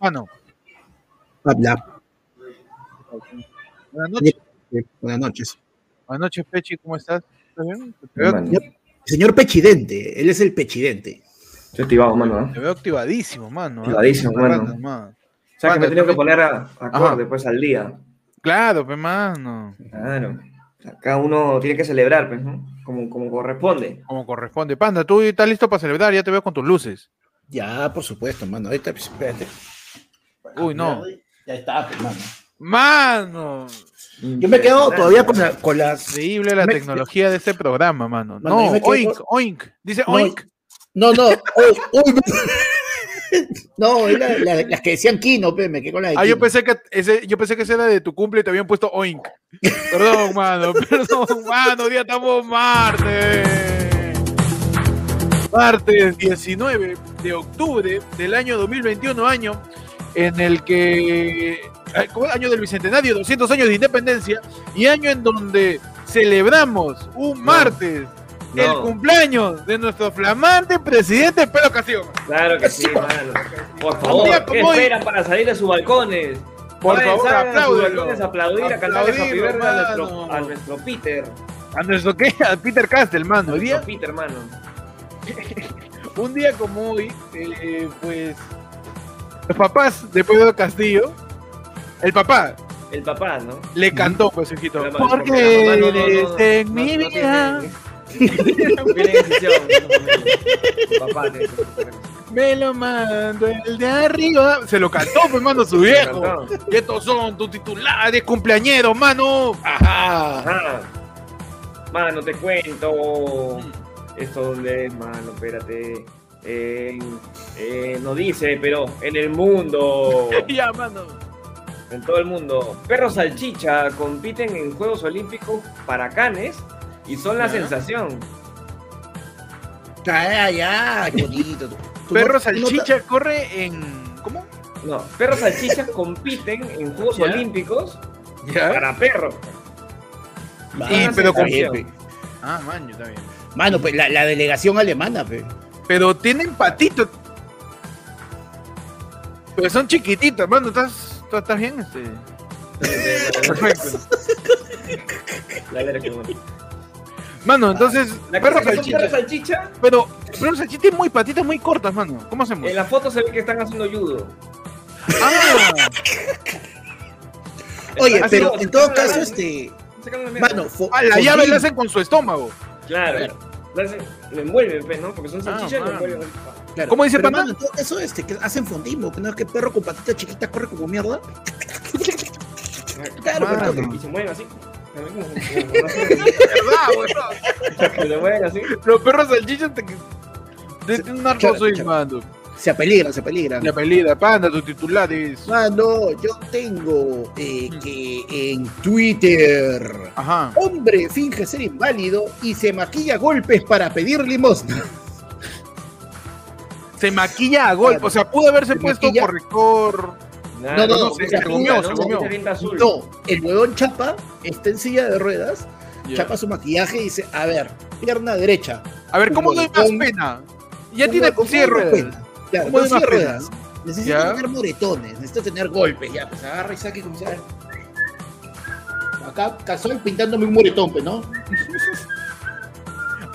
Mano. Habla. Buenas noches. Buenas noches. Buenas noches, Pechi, ¿cómo estás? ¿Estás bien? Señor Pechidente, él es el Pechidente. Estoy activado, mano. ¿no? te veo activadísimo, mano. ¿eh? Activadísimo, mano. Mano, mano. O sea, que me he tenido que poner a, acorde Ajá. después al día. Claro, pues, mano. Claro. O sea, cada uno tiene que celebrar, pues, ¿no? Como, como corresponde. Como corresponde. Panda, tú estás listo para celebrar, ya te veo con tus luces. Ya, por supuesto, mano. Ahorita, pues, espérate. Uy, no. Ya está, pues, mano. Mano. Yo me quedo todavía con, la- con las. Increíble la Me- tecnología de este programa, mano. No, quedo oink, oink. Dice No, oink. No, no. uy, uy, no, la- las que decían Kino, pe, me quedé con la de Ah, yo pensé que ese, yo pensé que ese era de tu cumple y te habían puesto oink. Perdón, mano, perdón, mano, día estamos martes. Martes 19 de octubre del año 2021, año en el que ¿cómo es? año del bicentenario, 200 años de independencia y año en donde celebramos un martes el cumpleaños de nuestro flamante presidente Pedro Castillo. Claro que sí, mano. Por Un favor, día ¿qué como hoy- esperan para salir de sus balcones? Por Vayan, favor, salgan a a aplaudir, a Aplaudirlo, Birthday a nuestro, a nuestro Peter. A nuestro qué? A Peter Castle, mano. Hoy día, Peter, mano. un día como hoy, eh, pues los papás de Pedro Castillo, el papá El papá, ¿no? le cantó, pues, hijito. Porque la mamá no- no- no- eres no- en mi vida, que- me lo mando el de arriba. Se lo cantó, pues, mano, su viejo. Y estos son tus titulares cumpleañeros, mano. Ajá. Ajá. Mano, te cuento. Esto es, mano, espérate. Eh, no dice, pero en el mundo, Ya, mano. en todo el mundo, perros salchicha compiten en Juegos Olímpicos para canes y son la Ya. sensación. Ya, ya, qué bonito. Tú Perro no- tú no salchicha corre en. ¿Cómo? No, perros salchicha compiten en Juegos Ya. Olímpicos Ya. para perros. Ah, pero con-. Ah, man, está bien. Mano, pues la, la delegación alemana, pe. Pero tienen patitos. Pero son chiquititos, mano. ¿Estás, tú estás bien? Este? Perfecto. La verdad que bueno. Mano, entonces, La perro salchicha. salchicha, Pero, pero salchicha tiene muy patitas muy cortas, mano. ¿Cómo hacemos? en la foto se ve que están haciendo judo. Ah, Oye, pero en todo caso, este. Mano, fo- ah, la llave la hacen con su estómago. Claro, Claro. Lo, envuelven, pues, ¿no? Porque son Ah, salchichas y lo envuelven. Claro, ¿Cómo dice Panda? caso, este, que hacen fondimo, que no es que perro con patita chiquita corre como mierda. Claro, Mano. pero- Y se mueven así. Los perros salchichas te. tienen un arco Chara, swing, se apeligran, se apeligran. La pelida, panda, tus titulares. Mano, yo tengo eh, que en Twitter. Ajá. Hombre finge ser inválido y se maquilla a golpes para pedir limosna. Se maquilla a golpe. O sea, pudo haberse Se puesto maquilla. corrector. No, no, no, no, se- se comió, no, se no, comió. Se. No, el huevón chapa, está en silla de ruedas, Ya. chapa su maquillaje y dice, a ver, pierna derecha. A ver, ¿cómo Un doy más pena? Ya tiene silla de ¿cómo ruedas. pena? Claro, ¿Cómo ruedas. Necesita Ya. tener moretones, necesita tener golpes, ya, pues agarra y saque como sea. Acá Casual pintándome un moretón, pues, ¿no?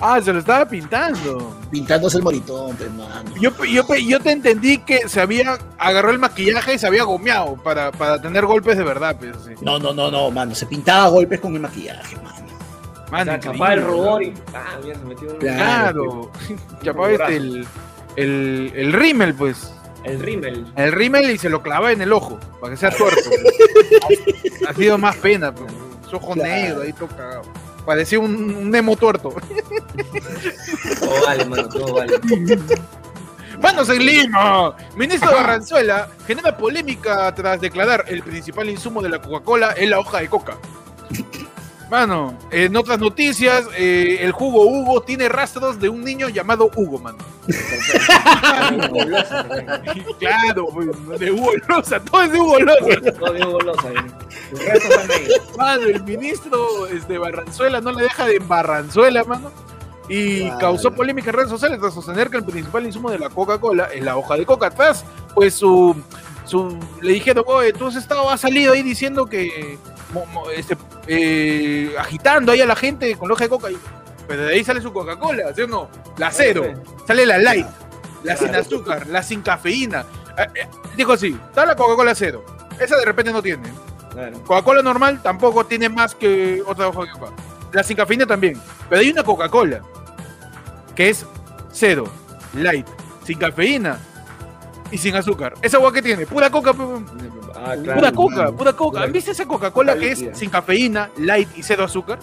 Ah, se lo estaba pintando. Pintándose el moretón, pues, mano. Yo, yo, yo te entendí que se había agarró el maquillaje y se había gomeado para, para tener golpes de verdad, pues, sí. No, no, no, no, mano, se pintaba golpes con el maquillaje, mano. O Mano, sea, increíble, chapaba el rubor y ¡pam! Ya se metió un... Claro. Claro. Chapaba este, el, el, el rímel, pues. El rímel. El rímel y se lo clavaba en el ojo, para que sea tuerto. pues. ha sido más pena, pues. Su ojo Claro. negro, ahí todo cagado. Parecía un, un Nemo tuerto. Todo vale, mano, todo vale. ¡Manos en Lima! Ministro Barranzuela genera polémica tras declarar el principal insumo de la Coca-Cola es la hoja de coca. Mano, en otras noticias, eh, el jugo Hugo tiene rastros de un niño llamado Hugo, mano. Claro, de Hugo Loza, todo es de Hugo Loza. Todo de restos están ahí. Mano, el ministro este, Barranzuela no le deja de Barranzuela, mano. Y Claro. causó polémica en redes sociales tras sostener que el principal insumo de la Coca-Cola es la hoja de coca. Tras, pues su su, le dijeron, oye, tú has estado, has salido ahí diciendo que, este, eh, agitando ahí a la gente con loja de coca. y- Pero de ahí sale su Coca-Cola, ¿sí o no? La cero, sale la light, la sin azúcar, la sin cafeína. Eh, eh, dijo así, está la Coca-Cola cero. Esa de repente no tiene. Coca-Cola normal tampoco tiene más que otra hoja de coca. La sin cafeína también. Pero hay una Coca-Cola que es cero, light, sin cafeína y sin azúcar. ¿Esa agua que tiene? Pura coca. Ah, Pura coca, mano. pura coca. ¿Han visto esa Coca-Cola que es sin cafeína, light y cero azúcar?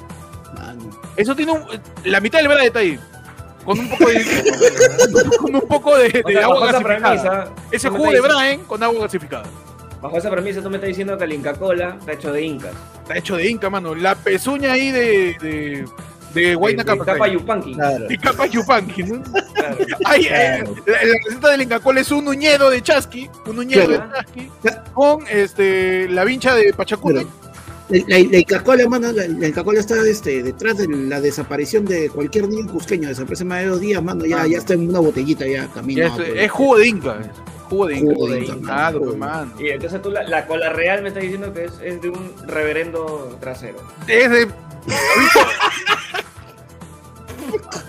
Mano. Eso tiene un- la mitad del verdad está ahí. Con un poco de, con un poco de, de O sea, agua gasificada. premisa, Ese jugo de Braen con agua gasificada. Bajo esa premisa, tú me estás diciendo que el Inca Cola está hecho de incas. Está hecho de Inca, mano. La pezuña ahí de, de, de Huayna De- de Capa. Capa Yupanqui. Claro. De Capa Yupanqui, ¿no? Claro. Eh, la, la receta del Inca Cola es un uñedo de chasqui, un uñedo Claro. de chasqui, con este, la vincha de Pachacute. La, la, la Inca-Cola, mano, la, la Inca-Cola está este, detrás de la desaparición de cualquier niño cusqueño. Desaparece más de dos días, mano. Ya, Ah. ya está en una botellita, ya camino. Ya es, es jugo de Inca. es Jugo de Inca. Jugo de Inca. Y entonces tú la, la cola real me estás diciendo que es, es de un reverendo trasero. Es de. ¿Ha visto?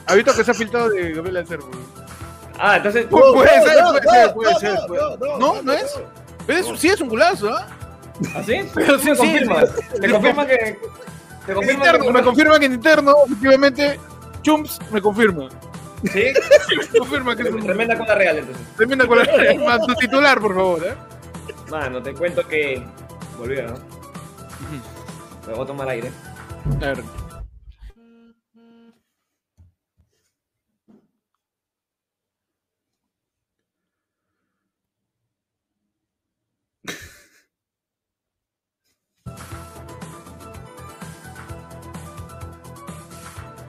¿Ha visto que se ha filtrado de Gabriel Alcerro? Ah, entonces. Pu- puede no, ser, no, puede no, ser, puede ser. no, puede- no, no, ¿No? no, ¿No es? Pero es- sí es un culazo, ¿ah? ¿Así? Pero ¿Tú sí, me sí, sí. ¿Te confirma que.? ¿Te En confirma interno, que.? me confirman que en interno, efectivamente, Chumps me confirma. ¿Sí? Me confirma que es un Tremenda cola real, entonces. Termina con la más tu titular, por favor, ¿eh? Mano, te cuento que. Volvió, ¿no? Me voy a tomar aire.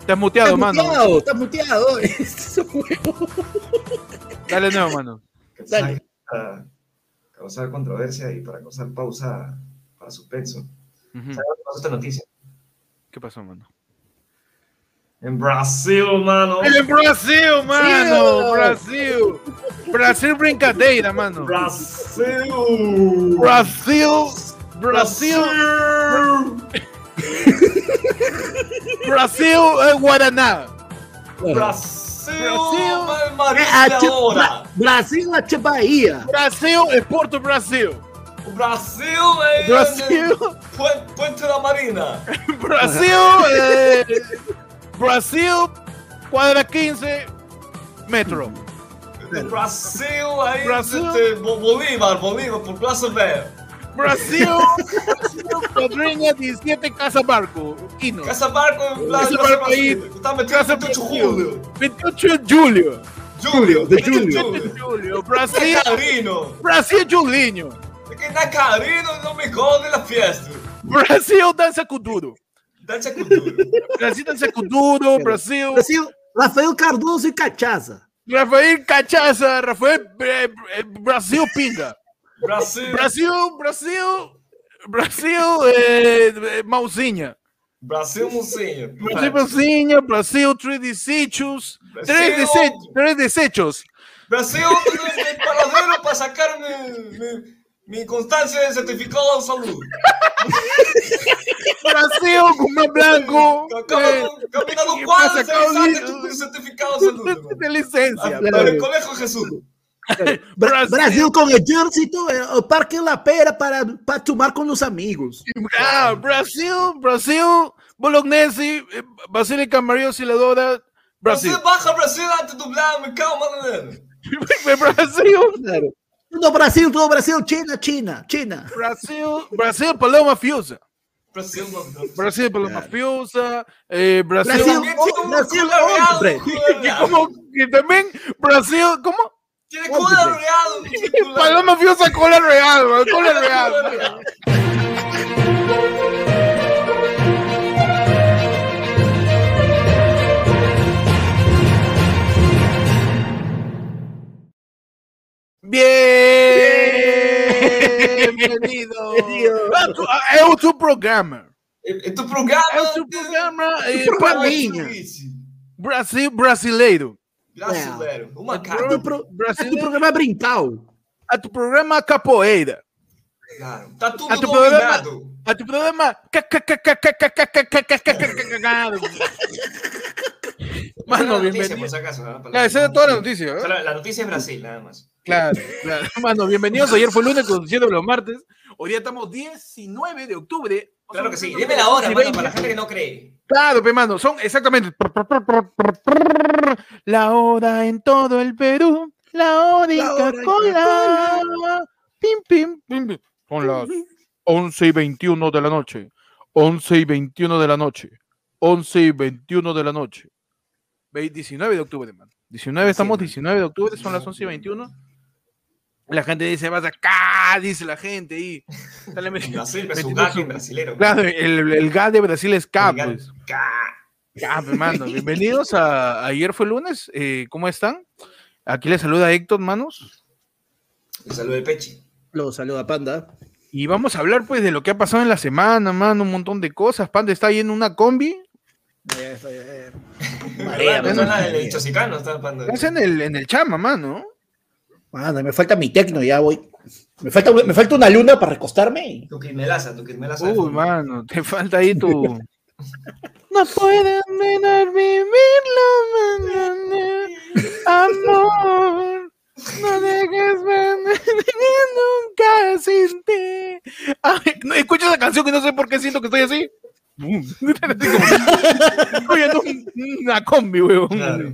Te has muteado, Estás mano. muteado, estás muteado. Es un juego. Dale nuevo, mano. Dale. Para causar controversia y para causar pausa para suspenso. Ujú. ¿Sabes qué pasó esta noticia? ¿Qué pasó, mano? En Brasil, mano. En Brasil, mano. Brasil. Brasil brincadeira, mano. Brasil. Brasil. Brasil. Brasil é Guaraná. Brasil. Brasil. É Bahia. Brasil é Porto Brasil. O Brasil é. Brasil. Da Marina. Brasil é. Brasil, quadra 15, metro. Brasil aí. Brasil. de- Bo- Bolívar, Bolívar, por Praça Velha. Brasil, quadrinha 17 Casa Barco. Quino. Casa Barco Esse barco aí, Brasil. Tá metendo Casa 28 de julho. 28 de julho. Júlio, de 28 de julho. de julho. É Brasil, Carino. Brasil Julinho. Porque na Carino não me gole na festa. Brasil dança com duro. Dança cultura. Brasil dança com duro. Brasil. Brasil, Rafael Cardoso e Cachaça. Rafael Cachaça. Rafael eh, eh, Brasil Pinga. Brasil. Brasil, Brasil. Brasil eh, eh, Mauzinha. Brasil Mocinho. Brasil Mauzinha. Brasil Três Desechos. Brasil. Três, dese três desechos. Brasil para sacar mi, mi, constancia de certificado de salud. Brasil Gumã Blanco. eh, Caminando ¿qué cuadros, tu certificado de salud. de licencia. Para el colegio Jesús. Bra- Brasil. Brasil com exército, eh, o Parque La Pera para, para tomar com os amigos. Ah, Brasil, Brasil, Bolognese, eh, Basílica María Auxiliadora, Brasil. Brasil baja Brasil antes de doblar mi calma. Brasil, Claro. Todo Brasil, todo Brasil, China, China, China. Brasil, Brasil, Paloma Fiusa. Brasil. Brasil, Paloma Fiusa, eh, Brasil. Brasil, un Brasil, hombre. como que también Brasil, ¿cómo? Tiene culo real. Paloma Fiusa, cola real, cola real. Bem-vindo! É o teu programa. É o teu programa. É o teu programa. É para mim. Brasil brasileiro. Brasileiro. É. Uma cara. É o pro, brasileiro. É programa brincal. É o programa capoeira. Claro. Tá tudo é nomeado. É o programa. Mano, bienvenido. Esa era toda la noticia. La noticia es Brasil, nada más. Claro, claro. Mano, bienvenidos. Ayer fue lunes, conduciendo los martes. Hoy día estamos 19 de octubre. Claro que sí. Dime la hora, mano, 11:20. para la gente que no cree. Claro, pe mano, son exactamente la hora en todo el Perú, la hora en Coca-Cola. Pim, pim, pim, pim. Son las 11 y 21 de la noche. 11 y 21 de la noche. 11 y 21 de la noche. Ve- 19 de octubre, man. 19, estamos 19 de octubre, son las 11 y 21. La gente dice, vas acá, dice la gente. Y, Dale, me- metiendo gaje su- brasilero. Claro, el, el gas de Brasil es K, El gas- pues. Ca- Ya, pues, mano, bienvenidos a Ayer fue lunes. eh, ¿Cómo están? Aquí les saluda Héctor, manos. Un saludo del Pechi. Lo saluda Panda. Y vamos a hablar, pues, de lo que ha pasado en la semana, mano, un montón de cosas. Panda está ahí en una combi. No está pando. Estás en el, en el chama, mano. Me falta mi tecno, ya voy. Me falta, me falta una luna para recostarme. Tu quismelaza, tu quismelaza. Uy, mano, te falta ahí tu... No pueden menos vivirlo, mañana, amor. No dejes venir nunca sin ti. Ay, no, escucho esa canción que no sé por qué siento que estoy así. En un- una combi, weón. Claro.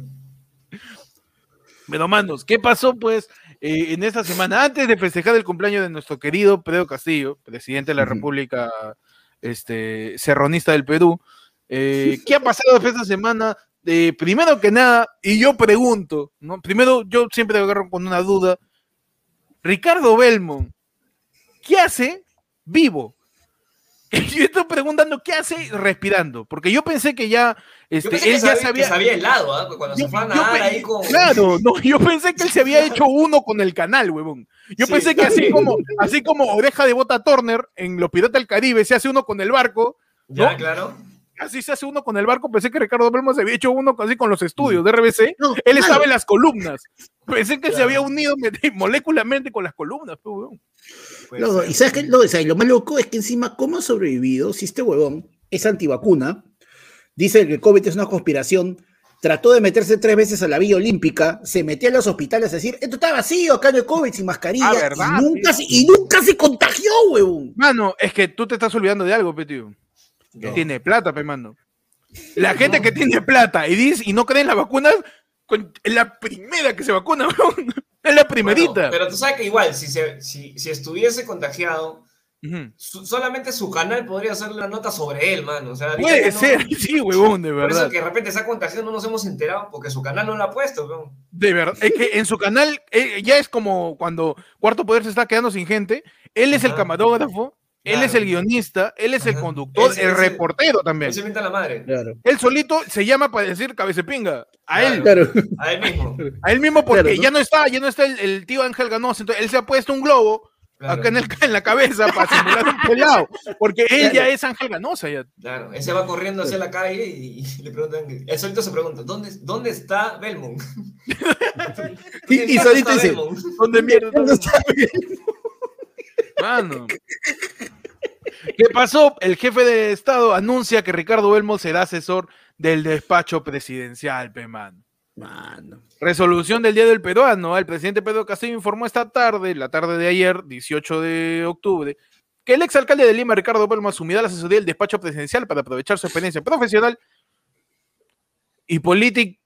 Pero, manos, ¿qué pasó, pues, eh, en esta semana? Antes de festejar el cumpleaños de nuestro querido Pedro Castillo, presidente de la. República este, Serronista del Perú, eh, ¿qué ha pasado esta semana? Eh, primero que nada, y yo pregunto, ¿no? Primero, yo siempre agarro con una duda. Ricardo Belmont, ¿qué hace vivo? Yo estoy preguntando, ¿qué hace respirando? Porque yo pensé que ya, Yo este, pensé que él ya sabía, que sabía helado, ¿ah? Cuando Yo- se fue a nadar ahí con. Claro, no, yo pensé que él se había hecho uno con el canal, huevón. Yo Sí, pensé que así como, así como Oreja de Bota Turner en Los Piratas del Caribe se hace uno con el barco, Ya, claro. así se hace uno con el barco. Pensé que Ricardo Belmo se había hecho uno así con los estudios de RBC. No, Él mano, estaba en las columnas. Pensé que se Claro. había unido molécularmente con las columnas, pues, huevón. Puede Loco, ser. y sabes qué? lo, o sea, lo más loco es que encima, ¿cómo ha sobrevivido si este huevón es antivacuna? Dice que el COVID es una conspiración. Trató de meterse tres veces a la Vía Olímpica, se metió a los hospitales a decir, esto está vacío, acá no hay COVID sin mascarilla, Ah, ¿verdad? y, nunca se, y nunca se contagió, huevón. Mano, es que tú te estás olvidando de algo, pe, tío. Que No. tiene plata, pe, mano. La gente que tiene plata y dice y no cree en las vacunas, con- es la primera que se vacuna, weón. Es la primerita. Bueno, pero tú sabes que igual, si, se, si, si estuviese contagiado, su- solamente su canal podría hacer una nota sobre él, mano. O sea, Puede no- ser, sí, huevón, de Por verdad. eso que de repente esa contagiado no nos hemos enterado porque su canal no lo ha puesto, weón. De verdad. Es que en su canal eh, ya es como cuando Cuarto Poder se está quedando sin gente. Él es el Ajá. Él es el guionista, él es el conductor, Ese- el ese- reportero también. Él se la madre. Claro. Él solito se llama para decir cabecepinga. A él. Claro. A él mismo. A él mismo porque Claro, ¿no? ya no está, ya no está el, el tío Ángel Ganosa, entonces él se ha puesto un globo Claro. acá en, el- en la cabeza para simular un pelado, porque él ya Claro. es Ángel Ganosa ya. Claro, él se va corriendo hacia la calle y, y le preguntan, él solito se pregunta, ¿dónde, dónde está Belmont? Y- ¿Dónde y está solito dice, Belmont? ¿Dónde mierda? ¿Dónde está? Mano. ¿Qué pasó? El jefe de Estado anuncia que Ricardo Belmo será asesor del despacho presidencial, pe mano. Mano. Resolución del Día del Peruano. El presidente Pedro Castillo informó esta tarde, la tarde de ayer, 18 de octubre, que el exalcalde de Lima, Ricardo Belmo, asumirá la asesoría del despacho presidencial para aprovechar su experiencia profesional y política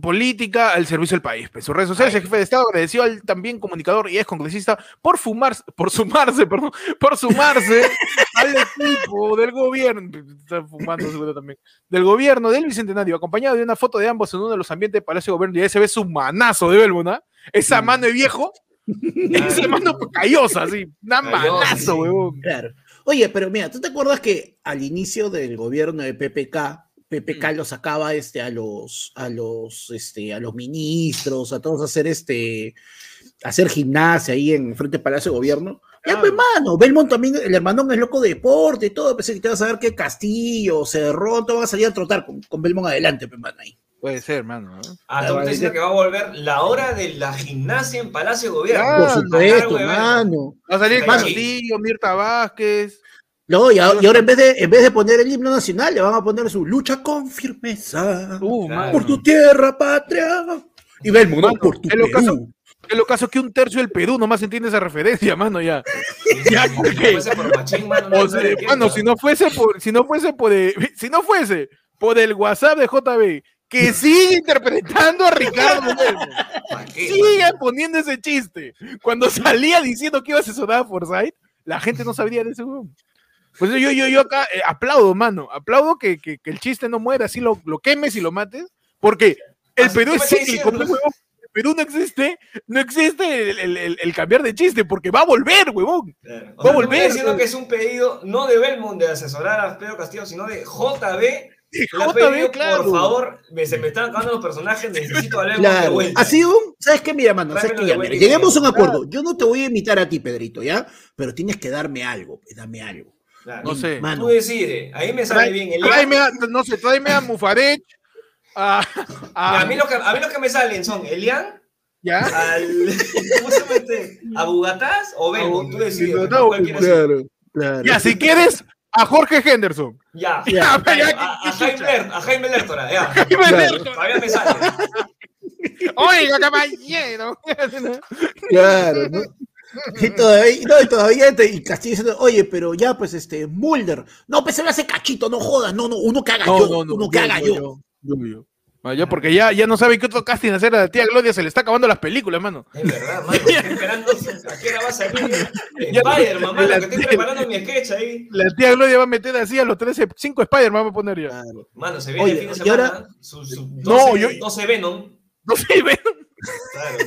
política al servicio del país. En sus redes sociales, el jefe de Estado agradeció al también comunicador y ex congresista por fumar, por sumarse, perdón, por sumarse al equipo del gobierno, está fumando seguro también, del gobierno del Bicentenario, acompañado de una foto de ambos en uno de los ambientes del Palacio de Gobierno, y ahí se ve su manazo de Belmont, ¿ah? Esa mano de viejo, esa mano callosa, así, una manazo, huevón. Claro. Oye, pero mira, ¿tú te acuerdas que al inicio del gobierno de PPK, PPK lo sacaba este, a los, a los, este, a los ministros, a todos a hacer este, a hacer gimnasia ahí en frente al Palacio de Gobierno? Ya, pues, mano, Belmont también, el hermanón es loco de deporte y todo, pensé que te vas a ver que Castillo, Cerrón, te van a salir a trotar con, con Belmont adelante, pues, mano, ahí. Puede ser, mano. ¿no? Ah, tú dices que va a volver la hora de la gimnasia en Palacio de Gobierno. Claro, Por supuesto, mano. Va a salir. Castillo, Mirta Vázquez. No, y, a- y ahora en vez, de, en vez de poner el himno nacional, le van a poner su lucha con firmeza Uh, por tu tierra, patria. Y Belmo, no, Mano, por tu es lo Perú. caso- Es lo caso que un tercio del Perú nomás entiende esa referencia, mano, ya. Ya, ¿por qué? fuese por machín, mano, no O sea, mano, ¿no? si no fuese por, si no fuese por, si no fuese por el WhatsApp de JB, que sigue interpretando a Ricardo Belmo, ¿Pa' qué, sigue poniendo ese chiste. Cuando salía diciendo que iba a asesorar a Forsyth, la gente no sabría de ese. Pues yo, yo, yo acá eh, aplaudo, mano. Aplaudo que, que- que el chiste no muera, así lo, lo quemes y lo mates, porque el Así Perú es cíclico. El Perú no existe, no existe el, el- el- el cambiar de chiste, porque va a volver, huevón. Claro. Va a volver, estás diciendo que es un pedido no de Belmont de asesorar a Pedro Castillo, sino de JB. JB, pedido, claro. por favor, me, se me están acabando los personajes, necesito a Belmont de Claro, vuelta. ha sido un, ¿sabes qué? Mira, mano, ¿sabes qué? Ya, mira, lleguemos a un acuerdo. Yo no te voy a imitar a ti, Pedrito, ¿ya? Pero tienes que darme algo, pues, dame algo. Claro. No sé. Mano, Tú decides, ahí me sale Trae- bien el Tráeme a, no sé, tráeme a Mufarech, a, a- a, mí los que, a mí los que me salen son Elian, ¿ya? al, ¿cómo se llama este? ¿A Bugatás o Belmont? Tú decides. ¿no? o ¿Cuál quieres ser? claro, claro. Ya, si quieres, a Jorge Henderson. Ya, Ya, ya, ya, a, a Jaime a Jaime Lertora, ya. Claro. Todavía me sale. Oiga, caballero. Claro, ¿no? Y todavía, no, y todavía te- y Castillo diciendo, oye, pero ya, pues, este, Mulder. No, pues se lo hace cachito, no jodas, no, no, uno que haga yo, uno que haga yo. yo, yo. Ah, ya, porque ya, ya no sabe qué otro casting hacer a la tía Gloria, se le está acabando las películas, mano. Es verdad, mano. Estoy esperando a qué hora va a salir Spider-Man, mano, que estoy preparando mi sketch ahí. La tía Gloria va a meter así a los 13, 5 Spider-Man va a poner ya. Claro. Mano, se viene Oye, el fin de y ahora- semana. Su, su No, 12, yo- 12 Venom. No sé, ven, Claro.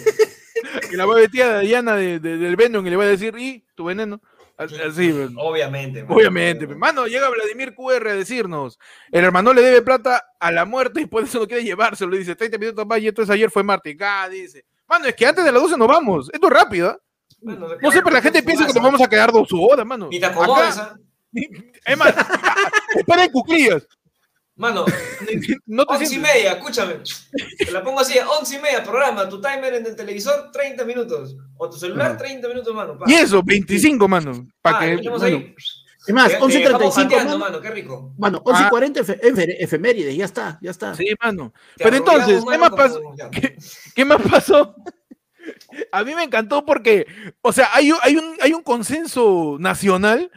Que la va a meter a Diana de, de- del Venom y le va a decir, ¿y tu veneno? Así, ven. Obviamente. mano. Obviamente, mano, llega Vladimir QR a decirnos, el hermano le debe plata a la muerte y por eso no quiere llevárselo, dice, 30 minutos más y entonces ayer fue martes, ah, dice, mano, es que antes de las 12 nos vamos, esto es rápido, ¿ah? Mano, no sé, pero la gente piensa que nos vamos a quedar dos horas, mano. Ni te acomodes, Acá- ¿ah? Es más, espera en cuclillas, Mano, no te once y sientes. media, escúchame. Te la pongo así, once y media, programa, tu timer en el televisor, 30 minutos. O tu celular, 30 minutos, mano. pa. Y eso, 25, mano, para Ah, que... bueno, ahí. Es más, Te- te dejamos 11.35, jateando, mano. mano, qué rico. Mano, 11.40 efe- efe- efemérides, ya está, ya está. Sí, mano. Te Pero entonces, ¿qué mano, más pasó? ¿Qué, qué más pasó? A mí me encantó porque, o sea, hay, un- hay, un, hay un consenso nacional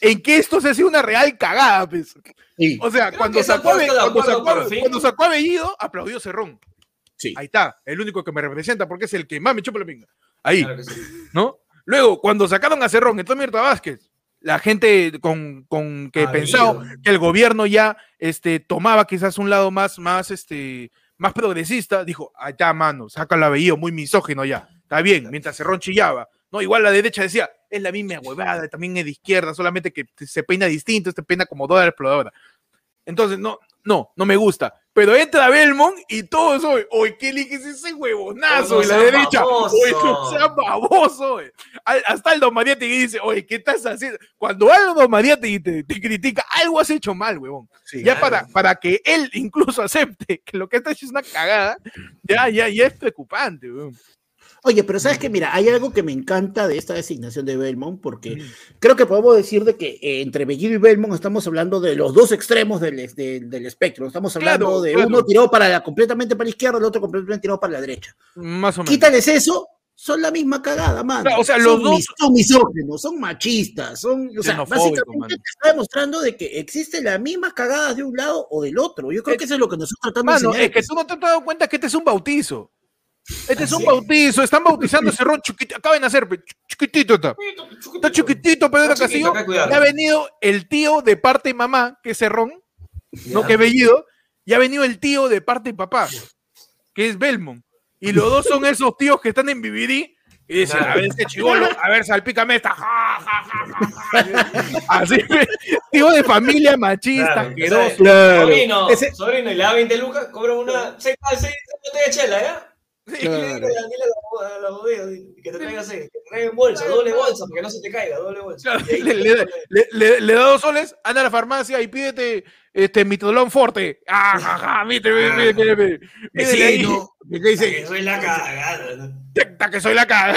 en que esto se ha sido una real cagada, pues. Sí, O sea, Creo cuando sacó, cuando, acuerdo sacó, fin. cuando sacó a Bellido, aplaudió Cerrón. sí. Ahí está, el único que me representa porque es el que más me chupa la pinga. Ahí, Claro que sí. ¿no? Luego, cuando sacaron a Cerrón, entonces Mirta Vázquez, la gente con, con que Ha pensaba habido. que el gobierno ya este, tomaba quizás un lado más, más, este, más progresista, dijo, ahí está, mano, sácalo a Bellido, muy misógino ya, está bien, mientras Cerrón chillaba. No, igual la derecha decía, es la misma huevada, también es de izquierda, solamente que se peina distinto, este peina como Dora la exploradora. Entonces, no, no, no me gusta. Pero entra Belmont y todos hoy, oye, ¿qué eliges ese huevonazo? No y la derecha, baboso. oye, no seas baboso. oye". Hasta el Don Mariátegui dice, oye, ¿qué estás haciendo? Cuando algo Don Mariátegui te, te critica, algo has hecho mal, huevón. sí. Ya Claro. para, para que él incluso acepte que lo que está hecho es una cagada, ya, ya, ya es preocupante, huevón. Oye, pero sabes que, mira, hay algo que me encanta de esta designación de Belmont, porque creo que podemos decir de que eh, entre Bellido y Belmont estamos hablando de los dos extremos del, es- del- espectro. Estamos hablando Claro, de claro. uno tirado para la, completamente para la izquierda, el otro completamente tirado para la derecha. Más o menos. Quítales eso, son la misma cagada, mano. Claro, o sea, son, los dos- mis- son misógenos, son machistas, son, o sea, básicamente mano. te está demostrando de que existen las mismas cagadas de un lado o del otro. Yo creo que eso es lo que nos está tratando de Mano, enseñar. es que tú no te has dado cuenta que este es un bautizo. Este es ¿Ah, un bautizo, están bautizando ese ron chiquitito, acaba de ch- chiquitito está. Está chiquitito Pedro Está Castillo. chiquito, ha venido el tío de parte de mamá, que es Cerrón, no que Bellido, y ha venido el tío de parte de papá, que es Belmont. Y los dos son esos tíos que están en Vivirí y dicen, a ver este chivolo, a ver, salpícame esta. ja, ja, ja, ja, ja. Así, tío de familia machista, Claro, asqueroso. Sobrino, Ese- sobrino, y le da 20 lucas, cobra una 6 botellas de chela, ¿ya? Claro. A que te traiga seis, que te bolsa, doble bolsa, porque no se te caiga, doble bolsa. Claro, Y ahí- le, le- le- le- le da dos soles, anda a la farmacia y pídete este mitolón forte. Ah, ja, ja, viste, viste, viste, viste, pídele ahí, Vecino, le Que dice, soy la cagada, ¿no? "Tecta, que soy la cara.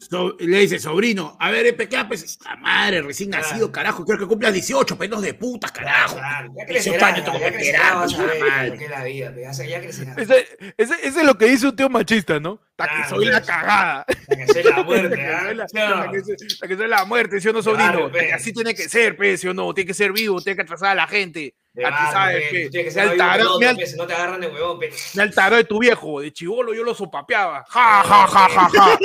So- le dice, sobrino, a ver, PK, pues, la madre, recién nacido, carajo, quiero que cumplas 18, pedos de putas, carajo. Claro, ya 18 crecerá, años tengo ya que esperar, ya ya. Ese, ese, ese es lo que dice un tío machista, ¿no? Ta que Claro, soy la pues. cagada. Que soy la muerte, ¿ah? que soy- la muerte, ¿sí o no, Claro, sobrino? así tiene que ser, pe, ¿sí o no? Tiene que ser vivo, tiene que atrasar a la gente. De Aquí barro, sabes, pe, pe. tú Tienes que ser el al- pe, si no te agarran de huevón, pe. Me altaró de tu viejo, de chivolo yo lo sopapeaba. Ja, ja, ja, ja, ja.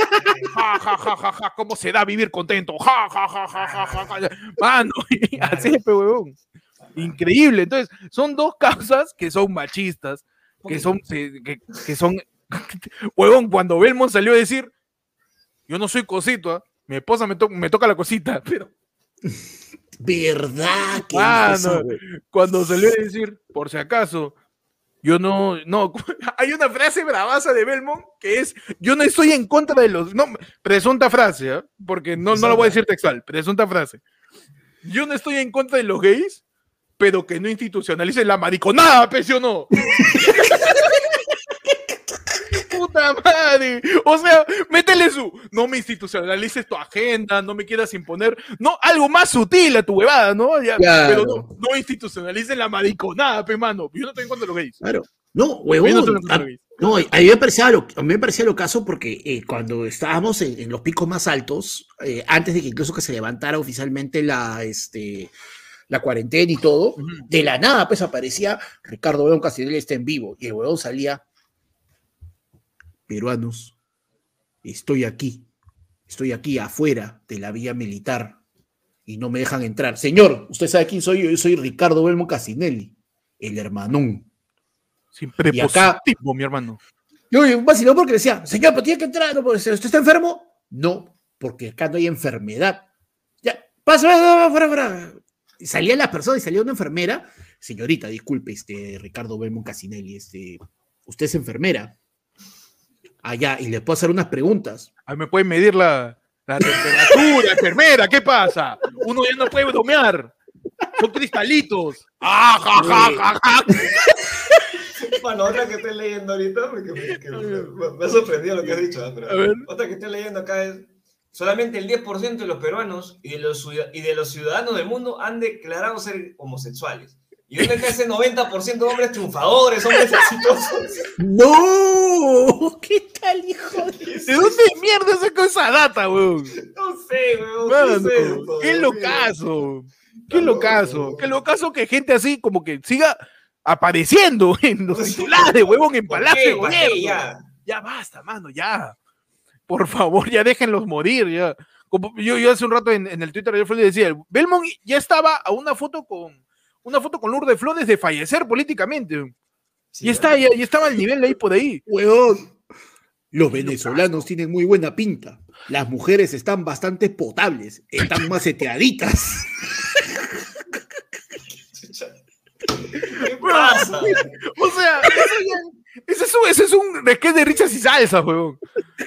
Ja, ja, ja, ja, ja. ¿Cómo se da vivir contento? Ja, ja, ja, ja, ja, ja, ja. Mano, así es, pe, huevón. Increíble. Entonces, son dos causas que son machistas, que son, que, que son, huevón, cuando Belmont salió a decir, yo no soy cosito, ¿ah? mi esposa me, to- me toca la cosita, pero ¿Verdad que Ah, no. cuando salió a decir, por si acaso, yo no, no, hay una frase bravaza de Belmont que es, yo no estoy en contra de los, no, presunta frase, ¿ah? porque no, no la voy a decir textual, presunta frase. Yo no estoy en contra de los gays, pero que no institucionalicen la mariconada, pese o no. Puta madre. O sea, métele su. No me institucionalices tu agenda, no me quieras imponer. No, algo más sutil a tu huevada, ¿no? Ya, Claro. Pero no, no institucionalicen la mariconada, pe mano. Yo no estoy en contra de los gays. Claro. No, Yo no huevón. estoy en contra a- de los gays. No, a mí me parecía lo, a mí me parecía lo caso porque eh, cuando estábamos en, en los picos más altos, eh, antes de que incluso que se levantara oficialmente la, este, la cuarentena y todo, de la nada pues aparecía Ricardo León Castellel está en vivo y el huevón salía, peruanos, estoy aquí, estoy aquí afuera de la vía militar y no me dejan entrar. Señor, usted sabe quién soy yo, yo soy Ricardo Belmo Casinelli, el hermanón. Sin Y acá- mi hermano. Yo un vacilón porque decía, señor, pero tiene que entrar, ¿no? ¿usted está enfermo? No, porque acá no hay enfermedad. Ya, pasa, fuera, fuera. Y salían las personas y salía una enfermera. Señorita, disculpe, este, Ricardo Belmont Casinelli, este, usted es enfermera. Allá, y le puedo hacer unas preguntas. Ahí me pueden medir la, la temperatura, enfermera, ¿qué pasa? Uno ya no puede bromear. Son cristalitos. Ah, ja, ja, ja, ja. Bueno, otra que estoy leyendo ahorita, porque me, que me- me ha sorprendido lo que has dicho, pero A ver. otra que estoy leyendo acá es, solamente el 10% de los peruanos y de los, ciudad- y de los ciudadanos del mundo han declarado ser homosexuales. ¿Y dónde está ese 90% de hombres triunfadores, hombres exitosos? ¡No! ¿Qué tal, hijo de ¿De dónde mierda sacó esa data, weón? No sé, weón. Mano, ¿qué es esto, qué locazo. Qué locazo. Qué locazo que gente así como que siga apareciendo en los titulares, huevón, en ¿Por Palacio de. Ya. Ya basta, mano, ya. Por favor, ya déjenlos morir, ya. Como yo, yo hace un rato en, en el Twitter de Flores decía, Belmont ya estaba a una foto con una foto con Lourdes Flores de fallecer políticamente. Sí, y está ya, y estaba al nivel ahí por ahí. Huevón. Los venezolanos tienen muy buena pinta. Las mujeres están bastante potables, están maceteaditas. ¿Qué pasa? O sea, eso ya- ese es un, ese es un requete de risas y salsa.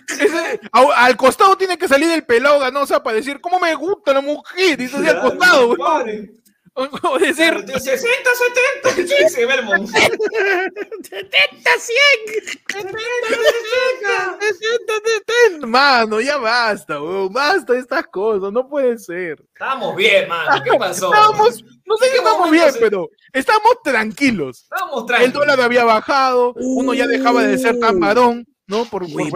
Ese- a- al costado tiene que salir el pelado ganosa para decir, ¿cómo me gusta la mujer? Y eso al costado, huevón. Padre. O, o decir, Claro, tiene 60, 70, dice Belmont. 70, Mano, ya basta, huevón. Basta de estas cosas, no puede ser. Estamos bien, mano. ¿Qué pasó? Estábamos, no sé ¿En si qué estamos bien, se- pero estamos tranquilos. Estamos El tranquilos. dólar había bajado, uno ya dejaba de ser tan varón, ¿no? Por, por.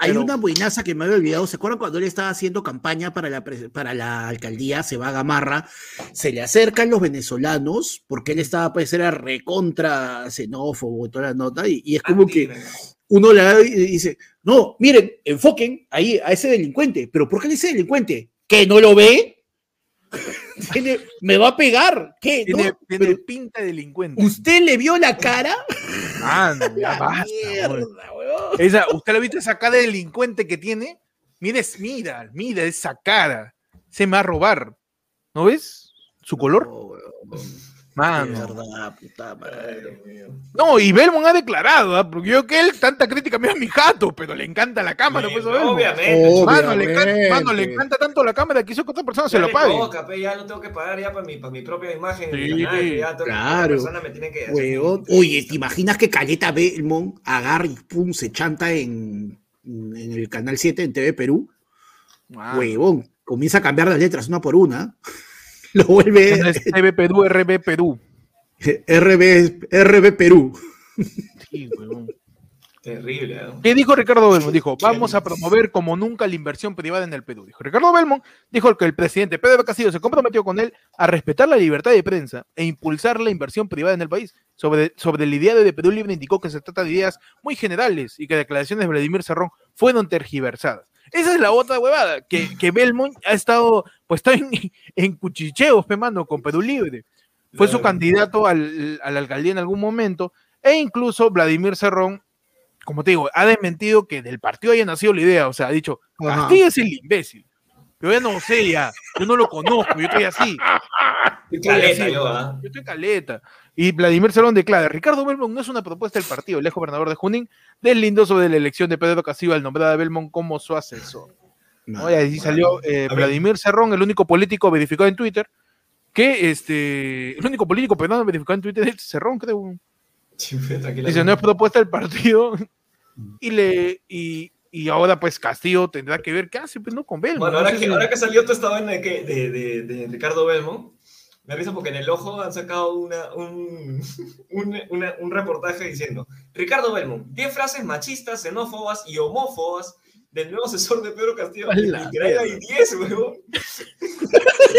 Hay Pero- una buenaza que me había olvidado. ¿Se acuerdan cuando él estaba haciendo campaña para la, para la alcaldía? Se va a Gamarra. Se le acercan los venezolanos porque él estaba, pues, era recontra xenófobo y toda la nota. Y, y es como que uno le da y dice: No, miren, enfoquen ahí a ese delincuente. ¿Pero por qué ese delincuente? ¿Que no lo ve? Tiene- me va a pegar. ¿Qué? Tiene, ¿No? tiene Pero, pinta de delincuente. ¿Usted le vio la cara? Ah, no, ya La basta, mierda, weón. Esa, ¿Usted la ha visto esa cara de delincuente que tiene? Mira, mira, mira esa cara. Se me va a robar. ¿No ves? Su color. No, weón. Mano. verdad, puta madre. No, y Belmont ha declarado, ¿ah? porque yo que él tanta crítica me da mi gato, pero le encanta la cámara, Sí, pues a. Obviamente. Mano, le encanta, mano, le encanta tanto la cámara que hizo que otra persona se lo pague. toca, pe, ya lo tengo que pagar ya para mi, para mi propia imagen. en Sí, el canal, ya tengo que- claro. otra persona me tiene que hacer Huevón. un- Oye, ¿te imaginas que Caleta Belmont agarra y pum, se chanta en, en el canal 7 en TV Perú? Ah. Huevón, comienza a cambiar las letras una por una. Lo vuelve Es TV Perú, RB Perú. RB, RB Perú. Sí, huevón. Terrible, ¿no? ¿Qué dijo Ricardo Belmont? Dijo, vamos a promover como nunca la inversión privada en el Perú. Dijo Ricardo Belmont, dijo que el presidente Pedro Castillo se comprometió con él a respetar la libertad de prensa e impulsar la inversión privada en el país. Sobre, sobre el ideario de Perú Libre indicó que se trata de ideas muy generales y que declaraciones de Vladimir Serrón fueron tergiversadas. Esa es la otra huevada, que, que Belmont ha estado, pues está en, en cuchicheos, pe, mano, con Perú Libre. Fue su candidato al, a la alcaldía en algún momento, e incluso Vladimir Serrón, como te digo, ha desmentido que del partido haya nacido la idea, o sea, ha dicho. Castillo es el imbécil. Yo ya no sé ya, yo no lo conozco, yo estoy así. Yo estoy Caleta, así, yo, ¿ah? yo estoy caleta. Y Vladimir Serrón declara, Ricardo Belmont no es una propuesta del partido, el ex gobernador de Junín deslindó sobre la elección de Pedro Castillo al nombrar a Belmont como su asesor. ¿no? Y ahí salió eh. Vladimir Serrón, el único político verificado en Twitter, que este, el único político peruano verificado en Twitter es Serrón, creo. Sí. Dice, no es propuesta del partido. Y le y, y ahora pues Castillo tendrá que ver qué hace, pues no con Belmont. Bueno, no ahora sé que, si- ahora que salió toda esta vaina de, de, de, de Ricardo Belmo, me avisa porque en el ojo han sacado una, un, un, una- un reportaje diciendo Ricardo Belmo, 10 frases machistas, xenófobas y homófobas del nuevo asesor de Pedro Castillo. Literal hay 10, weón.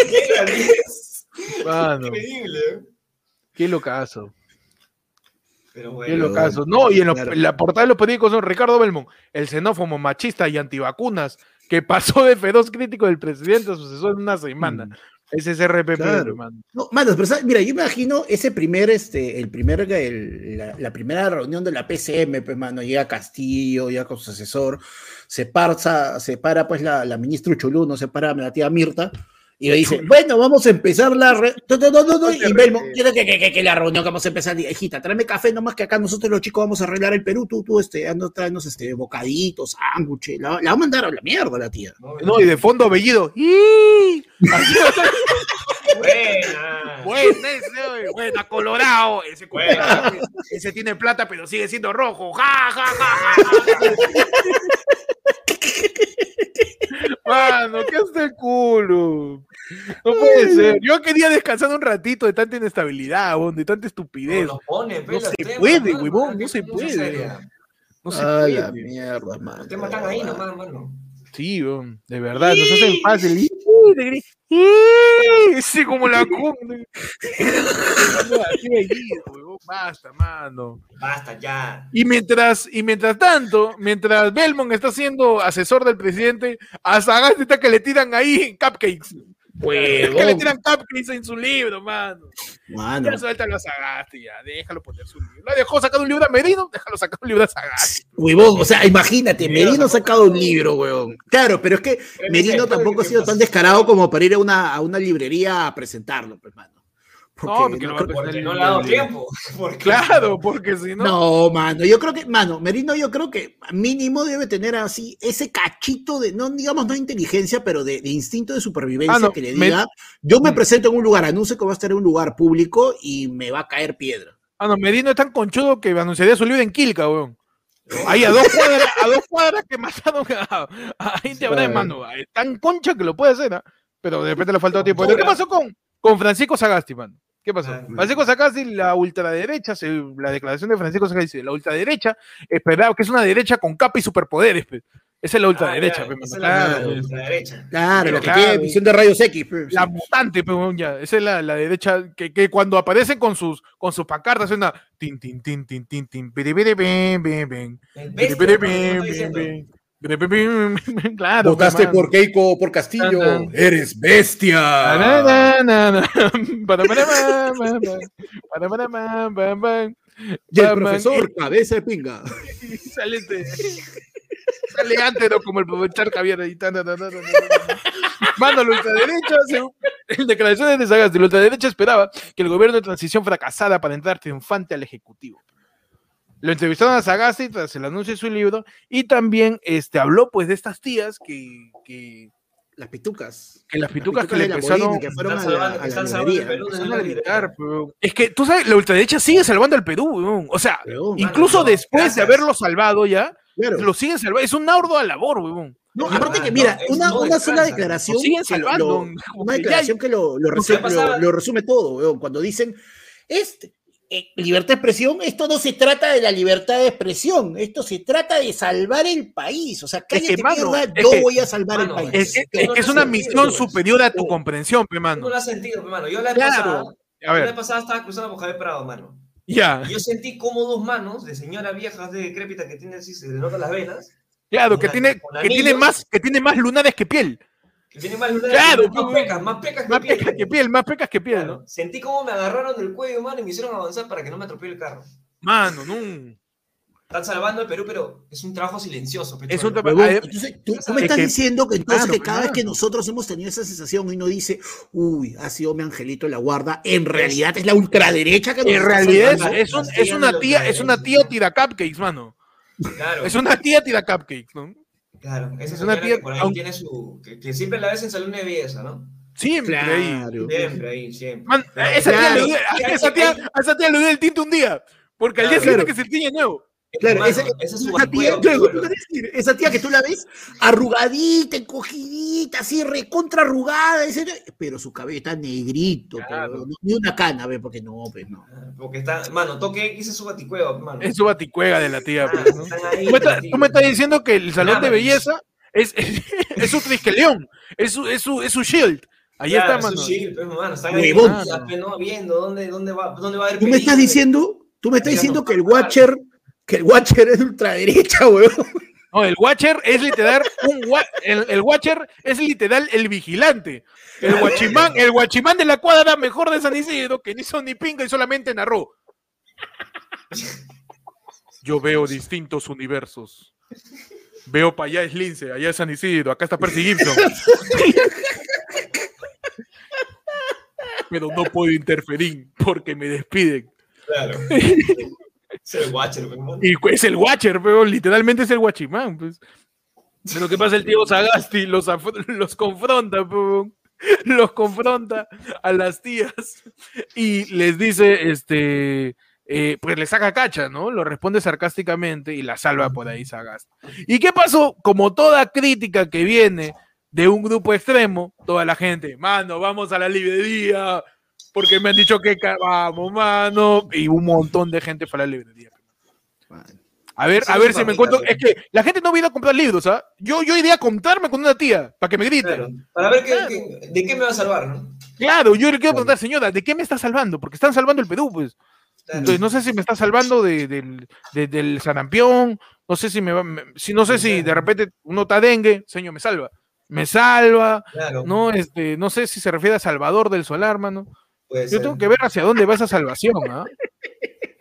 Llega 10. Mano, Increíble, ¿eh? qué locazo. Pero Qué bueno. locazo. No, y en, los- Claro. en la portada de los periódicos son Ricardo Belmont, el xenófobo machista y antivacunas, que pasó de feroz crítico del presidente a su asesor en una semana. Mm. Ese es RPP, Claro. hermano. No, manos, pero ¿sabes? mira, yo imagino ese primer, este, el primer, el- la, la primera reunión de la PCM, pues, mano, llega Castillo, llega con su asesor, se parza, se para, pues, la, la ministra Uchulú, se para la tía Mirta, y le dice, bueno, vamos a empezar la re... no, no, no, no, no, y Belmo, quiero que, que, que, que la reunión que vamos a empezar, hijita, tráeme café, nomás que acá nosotros los chicos vamos a arreglar el Perú, tú, tú, este, ando, tráenos, este, bocaditos, sándwiches, la, la va a mandar a la mierda la tía. No, y de fondo Bellido. ¡Ih! Así va a estar. Buena. Buena ese, buena, colorado. Ese, Buena. ese tiene plata, pero sigue siendo rojo. ¡Ja, ja, ja, ja, ja! Mano, ¿qué hace el culo? No puede ser. Yo quería descansar un ratito de tanta inestabilidad, weón, de tanta No, estupidez. nos pone, pe, No los se temas, puede, huevón, no se puede. No se Ay, la puede. mierda, mano. Los temas están ahí nomás, mano. Sí, weón, de verdad, nos hacen fácil. Sí, como la cum. Así Bellido, weón, Basta, mano. Basta ya. Y mientras, y mientras tanto, mientras Belmont está siendo asesor del presidente, a Sagasti está que le tiran ahí cupcakes. Que le Huevón. tiran cupcakes en su libro, mano. Mano. Ya suéltalo a Sagasti, ya. Déjalo poner su libro. ¿Lo dejó sacar un libro a Merino? Déjalo sacar un libro a Sagasti. Huevón, o sea, imagínate, Merino Merino ha sacado un libro, huevón. Claro, pero es que Pero Merino tampoco ha ¿qué sido tan descarado como para ir a una, a una librería a presentarlo, pues, mano. No, porque lo va a creo- Porque el- no le ha dado tiempo. Porque- Claro, porque si no. no, mano, yo creo que, mano, Merino yo creo que mínimo debe tener así ese cachito de, no digamos no inteligencia, pero de, de instinto de supervivencia Ah, no, que le me- diga, yo me Mm. presento en un lugar, anuncio que va a estar en un lugar público y me va a caer piedra. Ah, no, Merino es tan conchudo que anunciaría su libro en Quilca, weón. Ahí a dos cuadras, a dos cuadras que mataron a, a gente ahora de mano. Es tan concha que lo puede hacer, ¿ah? Pero de repente le faltó tiempo. ¿Qué pasó con, con Francisco Sagasti, mano? ¿Qué pasó? Ah, Francisco Sagasti, la ultraderecha, la declaración de Francisco Sagasti, dice, la ultraderecha, esperaba que es una derecha con capa y superpoderes, pe. Esa es la ultraderecha, Ah, es la- Claro, la ultraderecha. Claro, la que Claro. tiene visión de rayos X. La mutante, pe, weón, ya. Esa es la, la derecha que, que cuando aparecen con sus, con sus pancartas suena tin, tin, tin, tin, tin, tin, Claro. Votaste por. Keiko o por Castillo. Eres bestia. Na. Y el profesor, cabeza de pinga. Sale, este- sale antes, ¿no? Como el profesor Javier ahí. Mano, la ultraderecha, según- declaraciones de Sagasti, la ultraderecha esperaba que el gobierno de transición fracasara para entrar triunfante al Ejecutivo. Lo entrevistaron a Sagasti tras el anuncio de su libro y también este, habló pues de estas tías que, que, Las pitucas. que las pitucas que le empezaron Molina, que fueron a la, a están Perú. empezaron a gritar, pero- Es que tú sabes, la ultraderecha sigue salvando al Perú, weón. o sea, incluso no, después gracias. de haberlo salvado ya, claro. lo siguen salvando. Es un ardua labor, weón. No, Ah, aparte que, no, mira, una, no una sola declaración. Lo siguen que lo- salvando. lo- una declaración que lo, resume, lo- lo resume todo, weón. Cuando dicen, este, libertad de expresión, esto no se trata de la libertad de expresión, esto se trata de salvar el país. O sea, que, cállate, mano, mierda, es yo que- voy a salvar mano, el país. Es que, es, no que es tiene una sentido, misión superior a tu No. comprensión, pe, No mano. lo has sentido, hermano. Yo la Claro. pasada, A la vez ver, pasada estaba cruzando por Javier Prado, mano. ya. Yo sentí como dos manos de señora vieja de decrépita que tiene así, se le notan las venas, Claro, que la- tiene, que tiene más, que tiene más lunares que piel. Tiene más lunares, Claro, más pues, pecas, más pecas que Más piel. pecas que piel, más pecas que piel, Claro. ¿no? Sentí como me agarraron del cuello, mano, y me hicieron avanzar para que no me atropelle el carro. Mano, no. Están salvando el Perú, pero es un trabajo silencioso. Es un ver, entonces, tú, me que- estás diciendo que entonces Claro, que cada vez que nosotros hemos tenido esa sensación y uno dice, uy, ha sido mi angelito en la guarda, en realidad es la ultraderecha que nos En realidad es, salvando. es un- Las es tías una tía, es una tía ¿no? tira cupcakes, mano. Claro, Es una tía tira cupcakes, ¿no? Claro. Esa es una señora tía- que por ahí aunque- tiene su... Que, que siempre la ves en salón de belleza, ¿no? Siempre ahí. Claro. Siempre ahí, siempre. Man, Pero- a esa tía, Claro. le dio- a esa tía, a esa tía le dio el tinte un día. Porque al día Claro. siguiente que se tiñe nuevo. Claro, esa, esa es su esa tía, claro, decir, esa que tú la ves arrugadita, encogidita, así recontra arrugada, etcétera, pero su cabello está negrito, Claro. pero ni una cana, ve, porque no, pues no. Porque está, mano, toque X es su baticueva, hermano. Es su baticuega de la tía. Ah, pues, ¿no? están ahí, Tú me, estás- tío. tú me estás diciendo que el salón de belleza es, es su trisqueleón, es su, es su, es su shield. Ahí Claro, está, su mano. chill, pues, mano, están ahí pues, ¿no? viendo dónde, dónde, va, dónde va a haber Tú me estás diciendo, tú me estás diciendo que el Watcher, que el Watcher es de ultraderecha, weón. No, el Watcher es literal un el, el Watcher es literal el vigilante. El guachimán, el guachimán de la cuadra mejor de San Isidro que ni son ni pinga y solamente narró. Yo veo distintos universos. Veo para allá es Lince, allá es San Isidro, acá está Percy Gibson. Pero no puedo interferir porque me despiden. Claro. es el Watcher, hermano. Y es el Watcher, pero literalmente es el Guachimán. Pues. Pero ¿qué pasa? El tío Sagasti los, los confronta, pe, los confronta a las tías y les dice, este, eh, pues le saca cacha, ¿no? Lo responde sarcásticamente y la salva por ahí Sagasti. ¿Y qué pasó? Como toda crítica que viene de un grupo extremo, toda la gente, mano, vamos a la librería, porque me han dicho que vamos, mano, y un montón de gente fue a la librería. A ver, Sí, a ver si me encuentro. Es que la gente no viene a comprar libros, ¿ah? Yo, yo iría a contarme con una tía para que me grite. Claro. Claro, Para ver qué, Claro. qué- de qué me va a salvar, ¿no? yo le quiero preguntar, señora, ¿de qué me está salvando? Porque están salvando el Perú, pues. Claro. Entonces, no sé si me está salvando de- del, de- del sarampión, no sé si me va. me- si, no sé si de repente uno está dengue, señor, me salva. Me salva, Claro, no, este, no sé si se refiere a Salvador del Solar, mano. Yo tengo que ver hacia dónde va esa salvación, ¿ah?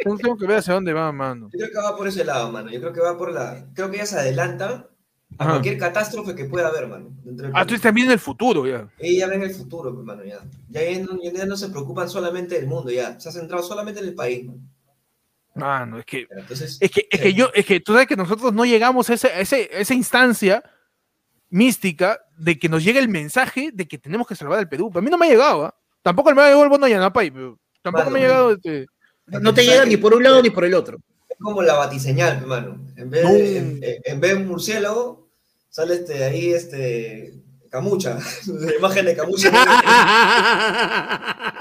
Yo tengo que ver hacia dónde va, mano. Yo creo que va por ese lado, mano. Yo creo que va por la. Creo que ella se adelanta a Ajá. cualquier catástrofe que pueda haber, mano. Ah, tú estás viendo el futuro, ya. Ella ve en el futuro, pues, mano, ya. Ya, ya no, ya no se preocupan solamente del mundo, ya. Se ha centrado solamente en el país, mano. Mano, es que Entonces, Es que, es que yo, es que tú sabes que nosotros no llegamos a, ese, a ese- a esa instancia mística de que nos llegue el mensaje de que tenemos que salvar al Perú. A mí no me ha llegado, ¿ah? Tampoco me ha llegado el bono de Yanapay, pero tampoco Mano, me ha llegado este. No te llega ni por un lado ni por el otro. es como la batiseñal, hermano. En vez, de, en, en vez de un murciélago, sale este, ahí este. Camucha. La imagen de Camucha.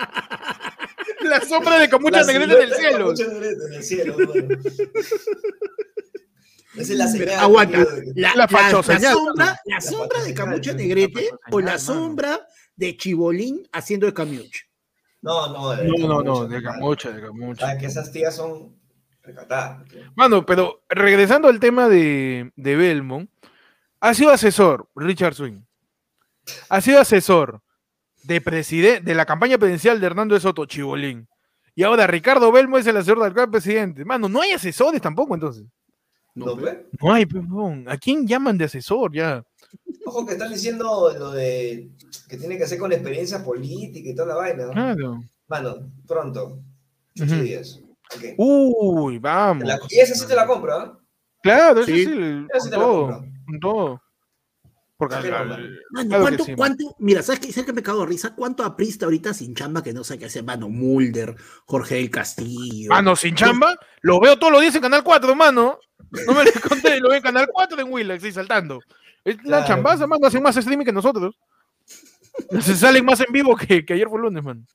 La sombra de Camucha La Negrete en el silueta de cielo. Camucha Negrete en el cielo, hermano. Esa es la señal. Aguanta. La, La la- sombra, la La sombra de Camucha. Negrete o la sombra de Chibolín haciendo de Camuch. No, no, de No, no, no, de. Camucha, de Camucha. Sabes que esas tías son recatadas. Mano, pero regresando al tema de, de Belmont, ha sido asesor Richard Swing. Ha sido asesor de, preside- de la campaña presidencial de Hernando de Soto, Chibolín. Y ahora Ricardo Belmo es el asesor del actual presidente. Mano, no hay asesores tampoco entonces. ¿No? No hay, huevón. ¿A quién llaman de asesor ya? Ojo que están diciendo lo de que tiene que hacer con experiencia política y toda la vaina. ¿no? Claro. Mano, pronto. Días. Uy, vamos. La- y esa sí te la compro, ¿ah? Claro, Sí. sí, Esa sí te la todo. compro. Con todo. Porque al- al- mano. Claro ¿cuánto, sí, cuánto? Mira, ¿sabes qué? ¿Sabes qué me cago de risa? ¿Cuánto aprista ahorita sin chamba que no sé qué hacer? Mano, Mulder, Jorge del Castillo. Mano, sin chamba, lo veo todos los días en Canal 4, mano. No me lo conté, lo veo en Canal 4 en Willax, sí, saltando. Es una Claro. chambaza, mano, hacen más streaming que nosotros. Se salen más en vivo que, que ayer fue lunes, man.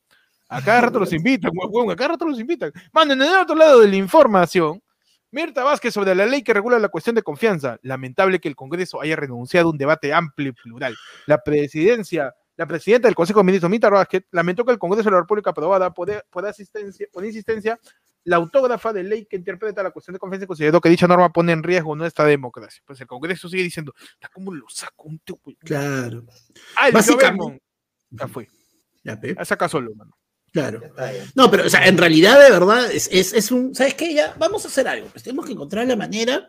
A cada rato los invitan, a cada rato los invitan. Mano, en el otro lado de la información, Mirta Vázquez sobre la ley que regula la cuestión de confianza. Lamentable que el Congreso haya renunciado a un debate amplio y plural. La presidencia, la presidenta del Consejo de Ministros, Mirta Vázquez, lamentó que el Congreso de la República aprobada por, por, asistencia, por insistencia la autógrafa de ley que interpreta la cuestión de confianza y consideró que dicha norma pone en riesgo nuestra democracia. Pues el Congreso sigue diciendo, "Ya, ¿cómo lo saco? Un tío, güey?". Claro. Ah, el Básicamente-. Ya fue. Ya, Ya saca solo, mano. claro. No, pero, o sea, en realidad, de verdad, es, es, es un. ¿Sabes qué? Ya, vamos a hacer algo. Pues tenemos que encontrar la manera.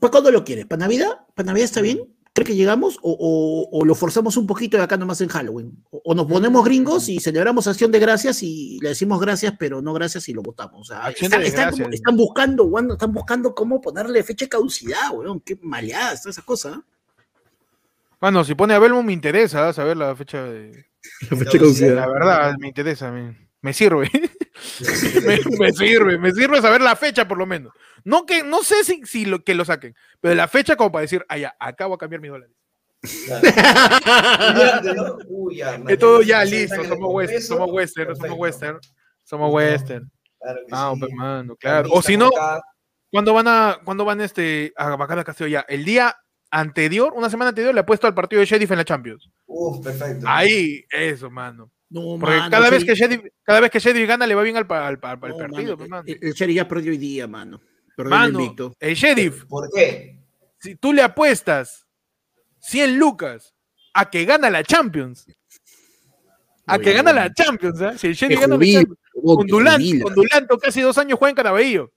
¿Para cuándo lo quieres? ¿Para Navidad? ¿Para Navidad está bien? ¿Cree que llegamos? O, o- o lo forzamos un poquito de acá nomás en Halloween? O, o nos ponemos gringos y celebramos acción de gracias y le decimos gracias, pero no gracias y lo votamos. O sea, Acción están, de están gracias. como- están buscando, están buscando cómo ponerle fecha de caducidad, weón. Qué maleadas, todas esas cosas. Mano, si pone a Belmo me interesa ¿eh? saber la fecha de... La fecha de caducidad. La verdad, me interesa, me, me sirve. me, me sirve, me sirve saber la fecha por lo menos. No que no sé si, si lo, que lo saquen, pero la fecha como para decir, ah, ya, acabo a cambiar mis dólares. Claro. Uy, ya, todo ya listo, somos western, somos western, somos western, somos western. Claro que Ah, sí. mano, claro. O si no. ¿cuándo van a, cuándo van este, a Bacana Castillo ya? El día anterior, una semana anterior, le he puesto al partido de Sheriff en la Champions. Uf, perfecto. Ahí, eso, mano. No, Porque mano, cada, vez que Sheriff, cada vez que Sheriff gana, le va bien al, pa- al, pa- al no, partido. mano, pues, mano. el, el Sheriff ya perdió hoy día, mano. Perdió el Mano, invicto. el Sheriff, ¿Por qué? si tú le apuestas 100 lucas a que gana la Champions, a que gana la Champions, ¿ah? si el Sheriff gana la Champions, huevón, con casi dos años juega en Caraballo.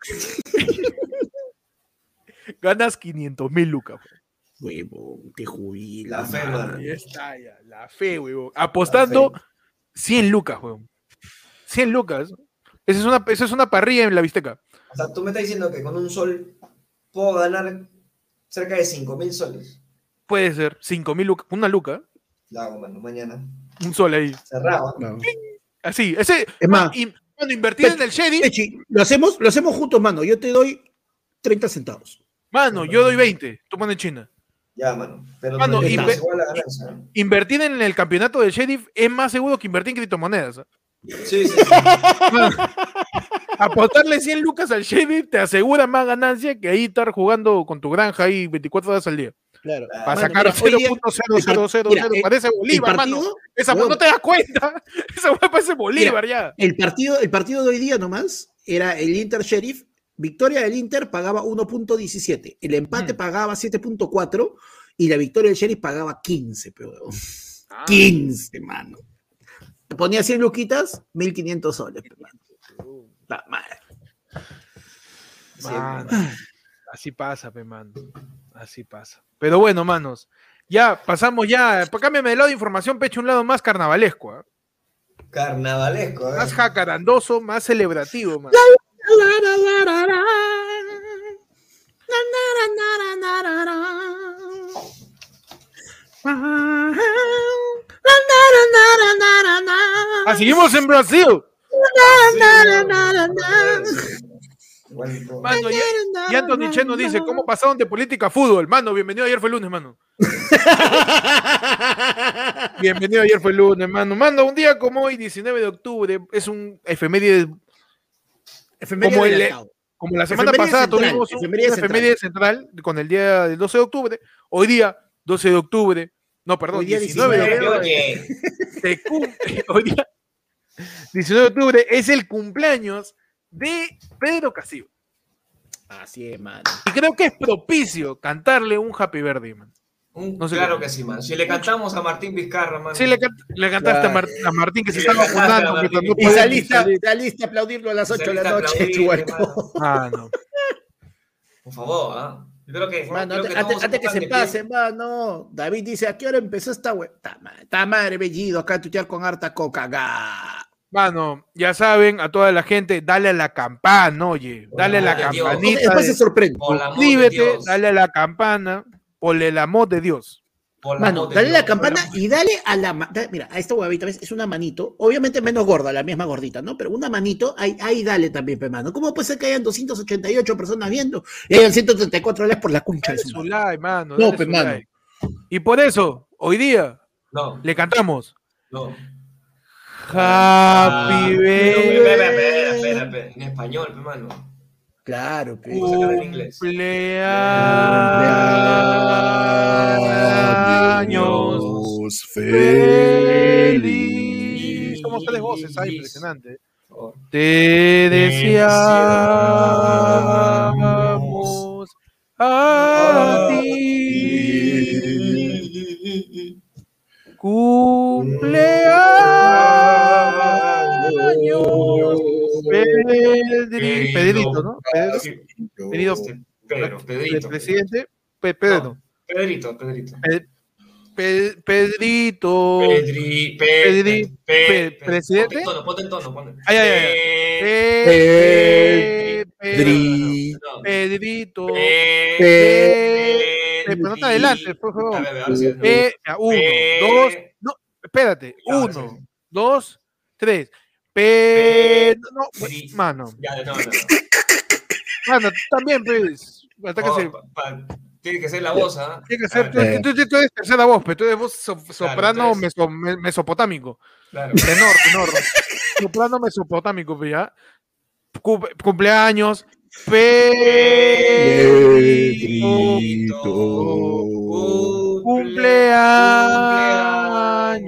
Ganas 500 mil lucas. Huevón, te jubila. La fe, mano. Ahí está ya, la fe, huevón. Apostando 100 lucas, huevón. 100 lucas. Esa es una, esa es una parrilla en la bisteca. O sea, tú me estás diciendo que con un sol puedo ganar cerca de 5 mil soles. Puede ser 5 mil lucas, una luca, La hago, mano, mañana. un sol ahí. Cerrado. No. Así, ese. Es más, in- bueno, invertir en el Sheriff, Pechi, lo hacemos, lo hacemos juntos, mano. Yo te doy 30 centavos. mano, yo doy 20, tú pones China. Ya, mano. Pero. Invertir en el campeonato del Sheriff es más seguro que invertir en criptomonedas. ¿ah? Sí, sí, sí. Apostarle 100 lucas al Sheriff te asegura más ganancia que ahí estar jugando con tu granja ahí 24 horas al día. Claro. Para Para sacar mira, hoy día- 0.0000, mira, el- parece Bolívar, mano. Esa no te das cuenta. Esa hueá parece Bolívar ya. el partido, el partido de hoy día nomás era el Inter Sheriff. Victoria del Inter pagaba 1.17, el empate Ujú. pagaba 7.4 y la victoria del Sheriff pagaba 15, pero Ah. 15, mano. Te ponía 100 luquitas, 1500 soles, mano. La madre. Sí, Mano, mano. así pasa, pe, mano. Así pasa. Pero bueno, manos. Ya pasamos ya. Cámbiame de lado de información, pecho un lado más carnavalesco. ¿ah? Carnavalesco, ¿eh? Más jacarandoso, más celebrativo, man. Ah, seguimos en Brasil. Mano, y, y Anthony Cheno dice, ¿cómo pasaron de política a fútbol? Mano, bienvenido, ayer fue lunes, mano. Bienvenido, ayer fue lunes, mano. Mano, un día como hoy, 19 de octubre, es un Efeméride Como el- como la semana pasada central, tuvimos efeméride una central con el día del 12 de octubre, hoy día, 12 de octubre, no, perdón, Hoy día 19 de 19 octubre, se cumple- hoy día, 19 de octubre, es el cumpleaños de Pedro Castillo. Así es, mano. Y creo que es propicio cantarle un Happy Birthday, man. Un- No sé claro qué. que sí, man. Si le cantamos a Martín Vizcarra, man. Sí, le, can- le cantaste a, Claro. Mar- a Martín que se estaba. Martín. no Y saliste, saliste a aplaudirlo a las 8 de la noche, Chubalcó. Ah, no. Por favor, ¿ah? Yo creo que. Mano, creo antes, que antes- todos antes que están se pase, mano. David dice, ¿a qué hora empezó esta web? Ta madre, bellido, acá a tutear con harta coca. Mano, ya saben, a toda la gente, dale a la campana, oye. Dale a la campanita. Después se de- sorprende. Suscríbete, dale a la campana, por el amor de Dios. Por Mano, amor de dale Dios, la campana y dale a la. da- Mira, a esta huevita, ¿ves? Es una manito, obviamente menos gorda, la misma gordita, ¿no? Pero una manito, ahí, ahí dale también, pe, mano. ¿Cómo puede ser que hayan 288 personas viendo y hayan 134 likes por la concha de Dale su like, mano. No, pe, su mano. like. Y por eso, hoy día, No, le cantamos no. Happy Ah, pero, espera, espera, espera, birthday. espera, espera, En español, pe, mano. Claro, pe. Vamos a sacar en inglés. Cumpleaños feliz. Somos tres voces, ah, impresionante. Te deseamos a ti Pedrito, ¿no? Pedrito, Pedro, Pedrito. presidente. Pe- Pedro. No, Pedrito, Pedrito. Pe- Pedrito. Pedri, pe, Pedri- pe, pe, pe- pe- ¿presidente? Ponte en tono, ponte en. Ay, ay. Pedrito. Pe- Pe- Pe- pero no te adelantes, por favor. Uno, dos, no, espérate, uno, dos, tres. Pe, no, Pe- mano, Ya, no, no, no. mano, también, pues, hasta que No, se, pa- pa- Tiene que ser la voz, ¿ah? tiene que ser, tú, tú- tú- tú eres tercera voz, pero tú eres voz so- soprano entonces- meso- me- mesopotámico, Claro. tenor, tenor, soprano mesopotámico, pues ya, Cum- cumpleaños, Pedrito,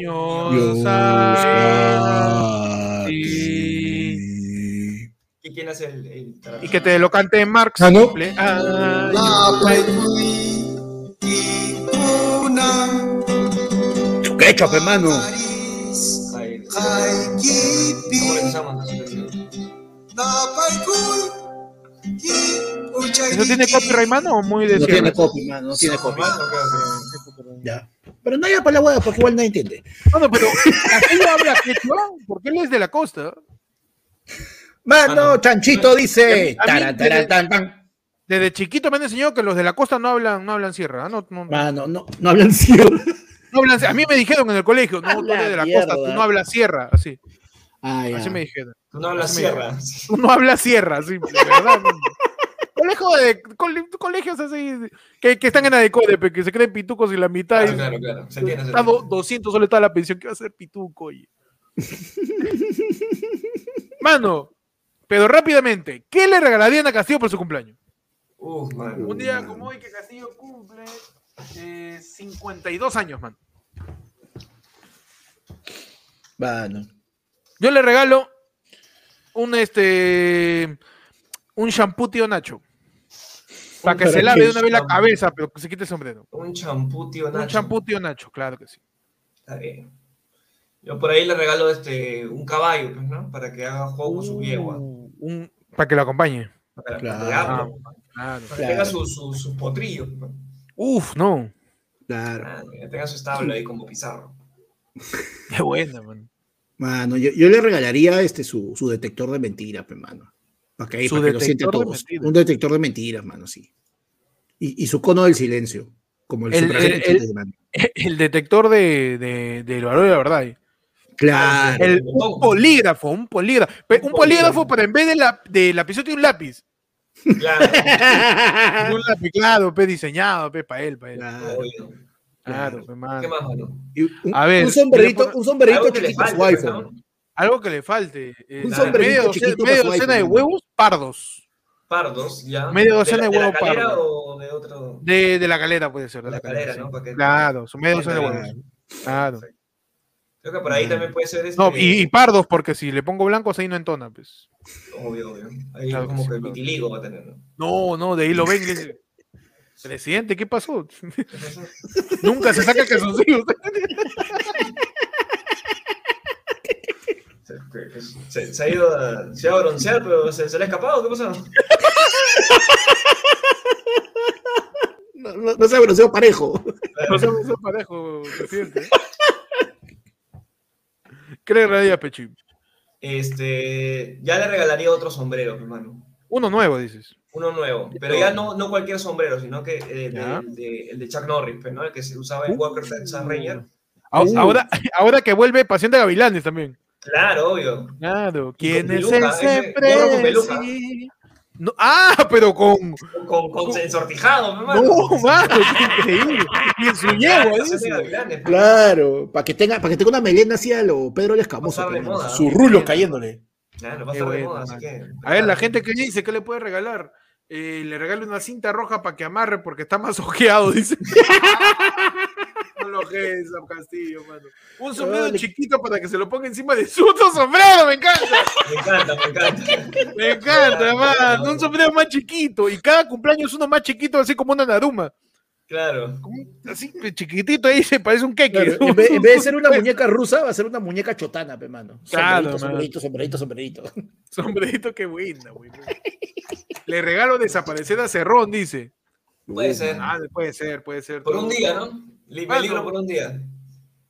cumpleaños. A ti. ¿Y quién hace el, el Y que te lo cante Marx. Ah, ¿no? ¿Qué hecho, pe, mano? ¿Eso tiene copyright, mano, o muy de No tiene copy, mano, no tiene copy. Normal, ok, ok. Ya. Pero no haya para la hueá, porque igual nadie entiende. Mano, pero ¿aquello habla quechua? Porque él es de la costa. Mano, Mano. Chanchito dice. Taran, taran, tan, tan. Desde chiquito me han enseñado que los de la costa no hablan, no hablan sierra. ¿ah? No, no, no Mano, no, no hablan sierra. hablan, a mí me dijeron en el colegio, no, tú eres de la mierda. costa, tú no hablas sierra. Así, Ah, ya. así me dijeron. Tú no hablas sierra. Tú no hablas sierra, sí, de verdad. no. Colegio de, cole- colegios así, que, que están en Adecode, pe, que se creen pitucos y la mitad. Claro, y- claro, claro. Se entiende, Está do- entiende. 200 soles toda la pensión, ¿qué va a ser pituco? Oye? Mano, pero rápidamente, ¿qué le regalarían a Castillo por su cumpleaños? Uf, mano. Un día como hoy que Castillo cumple eh, 52 años, man. Mano. Yo le regalo un este un shampoo tío Nacho. Para que ¿Para se lave de una vez la cabeza, pero que se quite el sombrero. Un champú, tío Un Nacho. shampoo tío Nacho, claro que sí. Está bien. Yo por ahí le regalo este, un caballo, pues, ¿no? Para que haga juego con su yegua. Un- para que lo acompañe. Para, Claro. para que Claro. que tenga sus su. ¿no? Uf, no. Claro. Ah, que tenga su establo ahí como pizarro. Qué buena, man. Mano, yo, yo le regalaría este su, su detector de mentiras, pe, mano. Para que, ahí, Su para que lo de todos. Un detector de mentiras, mano, sí. Y, y su cono del silencio. Como el, El- super el-. El detector de, de, del valor de la verdad. eh. Claro. El, un polígrafo, un polígrafo. Un, Un polígrafo, pero en vez de, la, de lapicero tiene un lápiz. Claro. Un lápiz, claro, pe, diseñado, pe, para él, para él. Claro. Claro, pe, mano. ¿Qué más, mano? Un, A ver, un sombrerito, un sombrerito Algo que le chiquito su falte, iPhone. ¿no? Algo que le falte. eh, Un sombrerito media docena, chiquito su de huevos pardos. Pardos, ya. Media docena de la huevo calera pardo. o de otro? De, de la calera puede ser. De la calera, ¿no? Claro, su media docena de Claro. huevos. Claro. Creo que por ahí también puede ser este. No, y, y pardos, porque si le pongo blancos ahí no entona, pues. Obvio, obvio. Ahí Claro como que que claro. vitiligo va a tener, ¿no? No, no, de ahí lo ven y le dicen, Presidente, ¿qué pasó? Nunca se saca calzoncillo. Se, se- se ha ido a, se ha ido a broncear, pero se, se le ha escapado, ¿qué pasa? no, no se ha bronceado parejo. No somos un parejo, presidente. ¿Qué le regalaría, Pechi? Este, ya le regalaría otro sombrero, hermano. Uno nuevo, dices. Uno nuevo. Pero ya no, no cualquier sombrero, sino que eh, de- el, de, el de Chuck Norris, pues, ¿no? El que se usaba en Walker Texas Ranger. A- Uh. Ahora, ahora que vuelve Pasión de Gavilanes también. Claro, obvio. Claro. ¿Quién es peluca, ese con? No, ah, pero con. Con, con ensortijado, hermano. No, mano, qué increíble. Y en su yegua, pues. Claro, para que tenga, para que tenga una melena así a lo Pedro el Escamoso. Pero, moda, ¿no? rulos cayéndole. Claro, va a Qué estar de moda, así que. A ver, la gente que dice, ¿qué le puede regalar? Eh, le regalo una cinta roja para que amarre porque está más ojeado, dice. Sam Castillo, mano. Un sombrero chiquito para que se lo ponga encima de su otro sombrero, me encanta. Me encanta, me encanta. Me encanta, mano. Un sombrero más chiquito. Y cada cumpleaños uno más chiquito, así como una naruma. Claro. Así chiquitito ahí se parece un queque. Claro, en, vez, en vez de ser una muñeca rusa, va a ser una muñeca chotana, pe, mano. Claro, sombrerito, sombrerito, sombrerito, sombrerito. Sombrerito, qué buena, güey. Le regalo desaparecer a Cerrón, dice. Puede ser. Ah, puede ser, puede ser. Por un día, ¿no? Peligro por un día.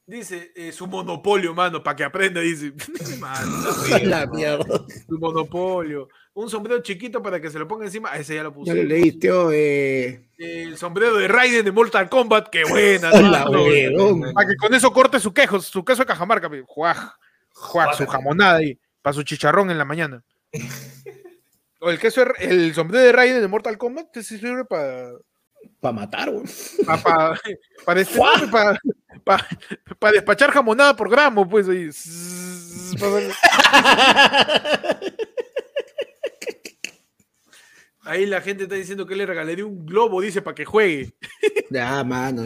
Dice, eh, su monopolio, mano, para que aprenda, dice. Mano, La mierda. su monopolio. Un sombrero chiquito para que se lo ponga encima. Ah, ese ya lo Ya puse. lo leíste, oh, eh. El sombrero de Raiden de Mortal Kombat, qué buena. Huevón. Para que con eso corte su quejo, su queso de cajamarca. Juaj, juaj, su jamonada ahí. Para su chicharrón en la mañana. O el queso, de- el sombrero de Raiden de Mortal Kombat, ese sirve para Para matar, güey. para pa, pa este- pa- pa- pa despachar jamonada por gramo, pues ahí. Ahí la gente está diciendo que le regalaría un globo, dice, para que juegue. Ya, mano.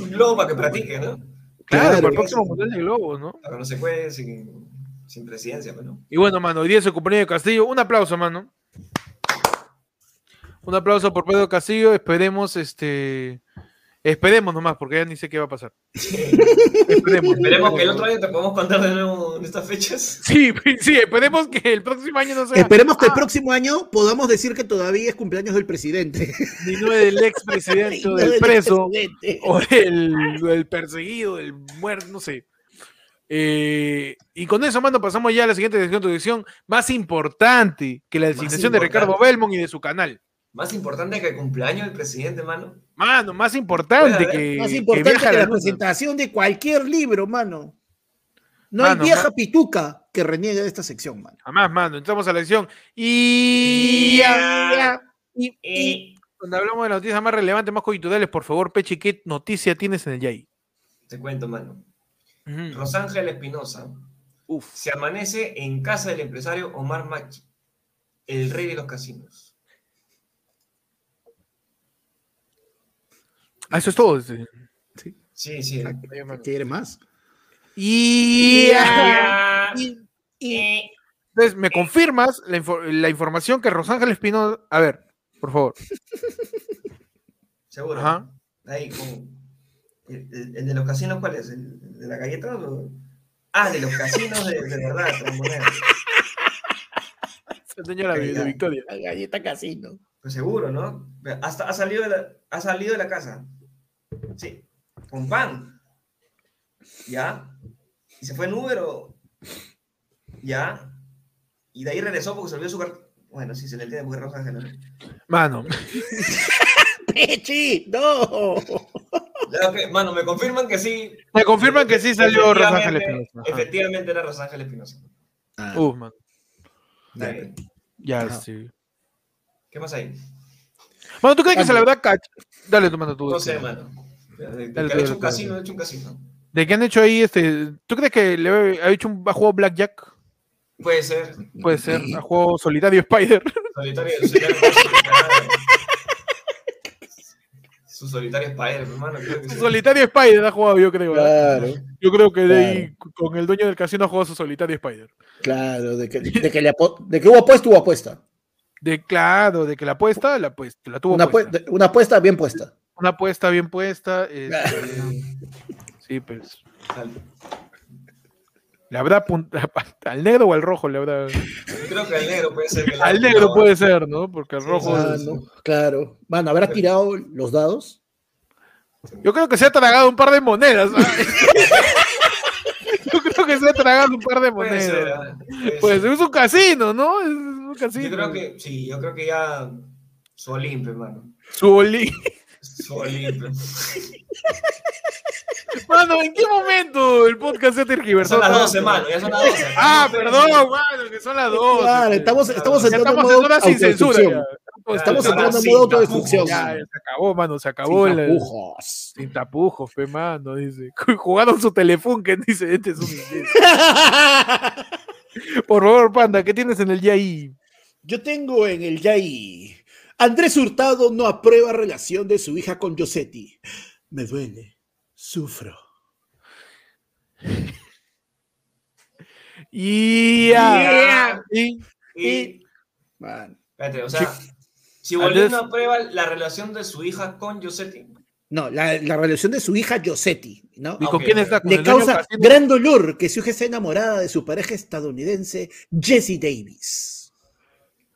Un globo para que practique, ¿no? Claro, Claro, para el próximo mundial de globos, ¿no? Para que no se juegue sin, sin presidencia, pues, ¿no? Y bueno, mano, hoy día es el cumpleaños de Castillo. Un aplauso, mano. Un aplauso por Pedro Castillo. Esperemos, este. Esperemos nomás, porque ya ni sé qué va a pasar. Esperemos. Esperemos que el otro año te podamos contar de nuevo en estas fechas. Sí, sí, esperemos que el próximo año no sea Esperemos que el próximo año podamos decir que todavía es cumpleaños del presidente. ni no del expresidente o No del del preso presidente. o del, del perseguido, del muerto, no sé. Eh, y con eso, mano, pasamos ya a la siguiente sección, más importante que la designación de. Ricardo Belmont y de su canal. Más importante que el cumpleaños del presidente, mano. Mano, más importante que, Más importante que la presentación de cualquier libro, mano. No Mano, hay vieja pituca que reniegue de esta sección, mano. Jamás, mano. Entramos a la sección. Y. y- y- Donde hablamos de las noticias más relevantes, más coyunturales, por favor, Pechi, ¿qué noticia tienes en el Yay? Te cuento, mano. Ujú. Rosángel Espinosa Uf. se amanece en casa del empresario Omar Machi, el rey de los casinos. Ah, eso es todo. este. Sí, sí. ¿Quiere más? Y. Ya. y- y- Entonces, ¿me confirmas la, info- la información que Rosángel Espino. A ver, por favor. Seguro. Ajá. Ahí con. El, el- el de los casinos, ¿cuál es? ¿El de la galleta? o- Ah, de los casinos de, de verdad. Señora de, de Victoria. La galleta casino. Pues seguro, ¿no? Hasta ha salido de la, ha salido de la casa. Sí. Con pan. Ya. Y se fue en Uber o. Ya. Y de ahí regresó porque se olvidó su carta. Bueno, sí, se le entiende porque Rosángel. ¿no? Mano, ¡Pechi! ¡No! Mano, me confirman que sí. me confirman que sí salió Rosángel Espinosa. Ajá. Efectivamente era Rosángel Espinosa. Ah, Uf, mano. Está bien. Ya, sí. ¿Qué más hay? Mano, ¿tú crees que se la verdad cach... Dale, tu mano, tú. No sé, mano. De, de- de Dale, que tú, ha hecho un casino, hecho un casino. ¿De qué han hecho ahí este? ¿Tú crees que le ha hecho un ha jugado Blackjack? Puede ser. Puede ser, ha jugado Solitario Spider. Solitario, solitario. Su solitario Spider, hermano. Creo que sí. Solitario Spider ha jugado, yo creo. Claro, Yo creo que de ahí, con el dueño del casino ha jugado su Solitario Spider. claro. De que, de que, le apo- de que hubo apuesta, hubo apuesta. De claro, de que la apuesta, la, pues, la tuvo Una, puesta. una apuesta bien puesta. Una apuesta bien puesta. este, sí, pues. Al- Le habrá al negro o al rojo le habrá. Creo que al negro puede ser. que Al negro puede ser, ¿no? Porque el Sí, rojo. Ah, es- no, claro. Mano, ¿habrá tirado los dados? Yo creo que se ha tragado un par de monedas. Yo creo que se ha tragado un par de Puede ser, monedas. ¿ah? Pues es un casino, ¿no? Es un casino. Yo creo que, sí, yo creo que ya su Olimpo, hermano. Su boli- Su Olimpo. Mano, ¿en qué momento el podcast se tergiversó? Son las tanto? 12, mano, ya son las 12. Ah, perdón, mano, que son las 12. Claro, estamos, estamos entrando en estamos en modo una sin censura. ya. Estamos Ya, entrando en modo autodestrucción. Ya, se acabó, mano, se acabó. Sin la- tapujos. Sin tapujos, fe, mano, dice. Jugaron su que dice, este es un. Por favor, panda, ¿qué tienes en el YAI? Yo tengo en el YAI. Andrés Hurtado no aprueba relación de su hija con Yosetti. Me duele. Sufro. Y ya. Y- Y, Man. espérate, o sea, si Bolívar no aprueba la relación de su hija con Yosetti, No, la, la relación de su hija Yosetti, ¿no? ¿Y con quién está? ¿Con Le causa gran dolor que su hija esté enamorada de su pareja estadounidense, Jesse Davis.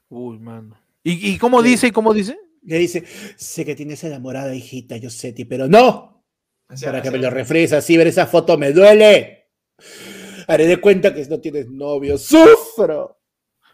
Uy, mano. ¿Y, y cómo dice y cómo dice? Le dice, sé que tienes enamorada hijita Yosetti, pero no, así- para que así- me lo refresques así, ver esa foto me duele. Haré de cuenta que no tienes novio, sufro.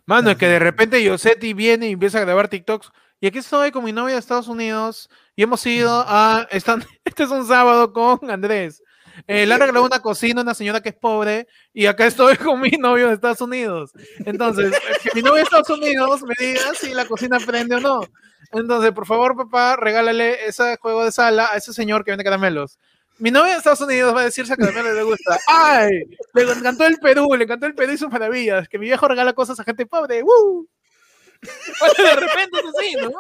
Mano, es que de repente Yosetti viene y empieza a grabar TikToks. Y aquí estoy con mi novia de Estados Unidos. Y hemos ido a. Están, este es un sábado con Andrés. Eh, le han regalado una cocina a una señora que es pobre. Y acá estoy con mi novio de Estados Unidos. Entonces, eh, que mi novio de Estados Unidos me diga si la cocina prende o no. Entonces, por favor, papá, regálale ese juego de sala a ese señor que vende caramelos. Mi novia de Estados Unidos va a decir si a caramelo le gusta. ¡Ay! Le encantó el Perú, le encantó el Perú y sus maravillas. Que mi viejo regala cosas a gente pobre. ¡Woo! De repente es así, ¿no?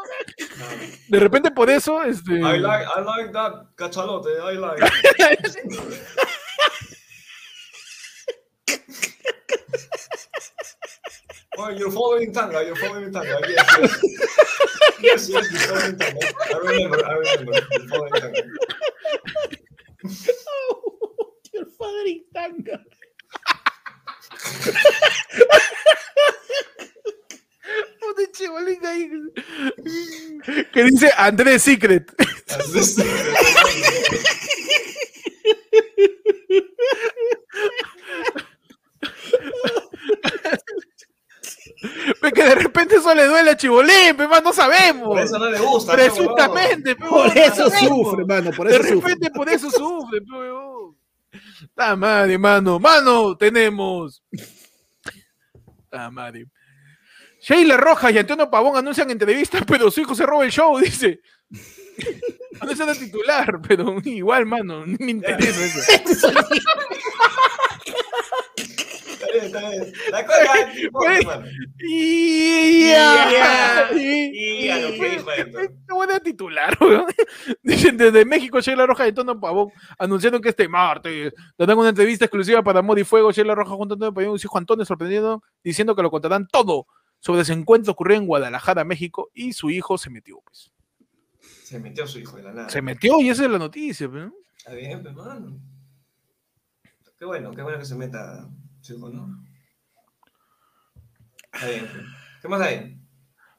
De repente por eso, este. I like, I like that cachalote, I like. Oh, you're following Tanga, you're following Tanga. Yes, yes. yes, yes, you're following Tanga. I remember, I remember. You're following tanga. Puta chibolín ahí. Que dice Andrés Secret. Ve que de repente eso le duele a Chibolín, pe, más no sabemos. Por eso no le gusta. Presuntamente, Por eso sufre, mano, por De eso sufre. repente por eso sufre, pe, weón. La madre, mano. Mano, tenemos. La madre. Sheila Rojas y Antonio Pavón anuncian entrevistas, pero su hijo se roba el show, dice. Anuncian a titular, pero igual, mano, ni me interesa eso. Está bien, está bien. La cosa buena titular, weón. Dicen desde México, Sheila Roja y Antonio Pavón anunciaron que este martes darán una entrevista exclusiva para Amor y Fuego. Sheila Roja junto a Antonio Pavón y su hijo Antonio sorprendiendo, diciendo que lo contarán todo sobre ese encuentro ocurrido en Guadalajara, México, y su hijo se metió, pues. Se metió su hijo de la nada. Se metió y esa es la noticia, pues, ¿no? Está bien, pues, mano. Qué bueno, qué bueno que se meta su hijo, ¿no? Está bien. pues. ¿Qué más hay?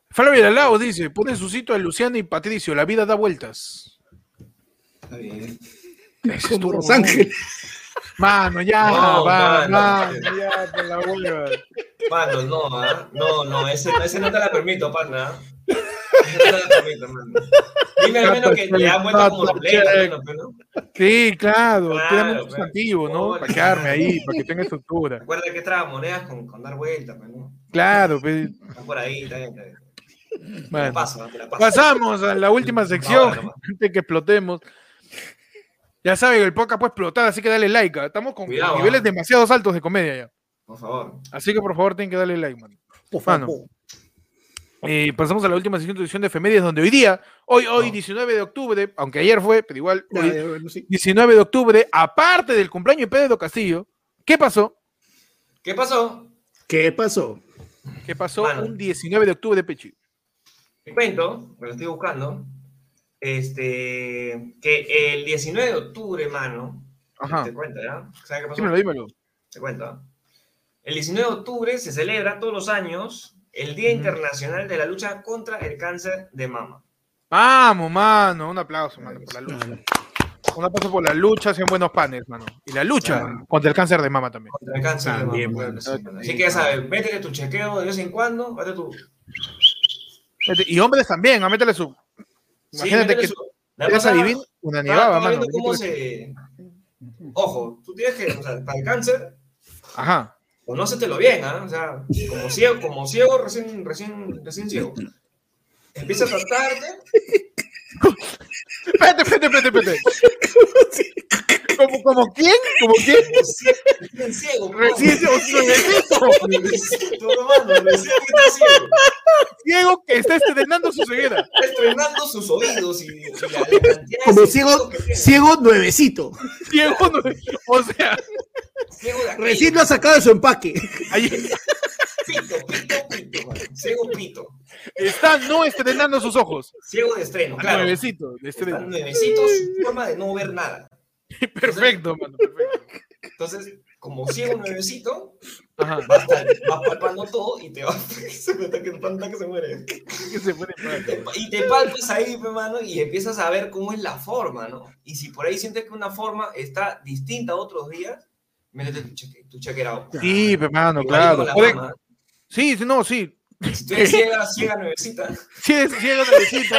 Flavio Lao dice, pone su sitio a Luciano y Patricio, la vida da vueltas. Está bien. Ese Como estuvo- Rosángel. Mano, ya, No, va, mano. mano, ya, por la hueva. Mano, no, ¿ah? No, no, ese, ese no te la permito, pana. Ese no te la permito, mano. Dime al menos que le han vuelto como dobleta, al menos, pero no. Sí, claro, Claro, muy pues. sustantivo, ¿no? Para quedarme ahí, para que tenga estructura. Recuerda que traga monedas con, con dar vueltas, pues, ¿no? Claro, pues, Está por ahí, está bien, está bien. Te la bueno. paso, te la paso. Pasamos a la última sección, Ahora nomás. antes que explotemos. Ya saben, el podcast puede explotar, así que dale like. ¿ah? Estamos con Cuidado, niveles ah. demasiado altos de comedia ya. Por favor. Así que por favor tienen que darle like, man. Por Mano. favor. Eh, pasamos a la última sección de edición de efemérides, donde hoy día, hoy, hoy, No. 19 de octubre, aunque ayer fue, pero igual, Ya, hoy, ya, bueno, sí. 19 de octubre, aparte del cumpleaños de Pedro Castillo, ¿qué pasó? ¿Qué pasó? ¿Qué pasó? ¿Qué pasó Mano. un 19 de octubre de Pechi? Te cuento, me lo estoy buscando. Este, que el 19 de octubre, mano. Ajá. Te cuento, ¿ya? ¿Sabes qué pasó? Dímelo, dímelo. Te cuento. ¿ah? El 19 de octubre se celebra todos los años el Día. Internacional de la Lucha contra el Cáncer de Mama. Vamos, mano. Un aplauso, mano, por la lucha. Un aplauso por la lucha, sean buenos panes, mano. Y la lucha Claro. contra el cáncer de mama también. Contra el cáncer de mama, sí, mano. Así que ya sabes, métele tu chequeo de vez en cuando, métele tu... Y hombres también, a métele su. Sí, Imagínate métele que eres pasada- adivin, una estaba mano. viendo cómo se... Ojo, tú tienes que, o sea, para el cáncer, Ajá. conócetelo bien, ¿ah? O sea, como ciego, como ciego recién, recién, recién ciego. Empieza a tratarte, Espérate, espérate, espérate, espérate. ¿Como, como quién? ¿Como quién? recién ciego. Recién nuevecito. Nuevecito, hermano, recién está ciego. Ciego que está estrenando su ceguera. Está estrenando sus oídos y, y la, la Como ciego, ciego nuevecito. Ciego, nue- o sea. Recién lo ha sacado de su empaque. ahí Pito, pito, pito, mano. Ciego pito. está no estrenando sus ojos. Ciego de estreno, claro. Nuevecito, de Están estreno. nuevecitos, forma de no ver nada. Perfecto, mano, perfecto. Entonces, como ciego nuevecito, Ajá. vas, tal- vas palpando todo y te vas. se me está que que se muere. Que se mal. Y te palpas ahí, pe, mano, y empiezas a ver cómo es la forma, ¿no? Y si por ahí sientes que una forma está distinta a otros días, métete tu, cheque, tu. Sí, hermano, claro. sí, no, sí. Si tú eres ciega, ciega nuevecita, Sí, es ciego nuevecito.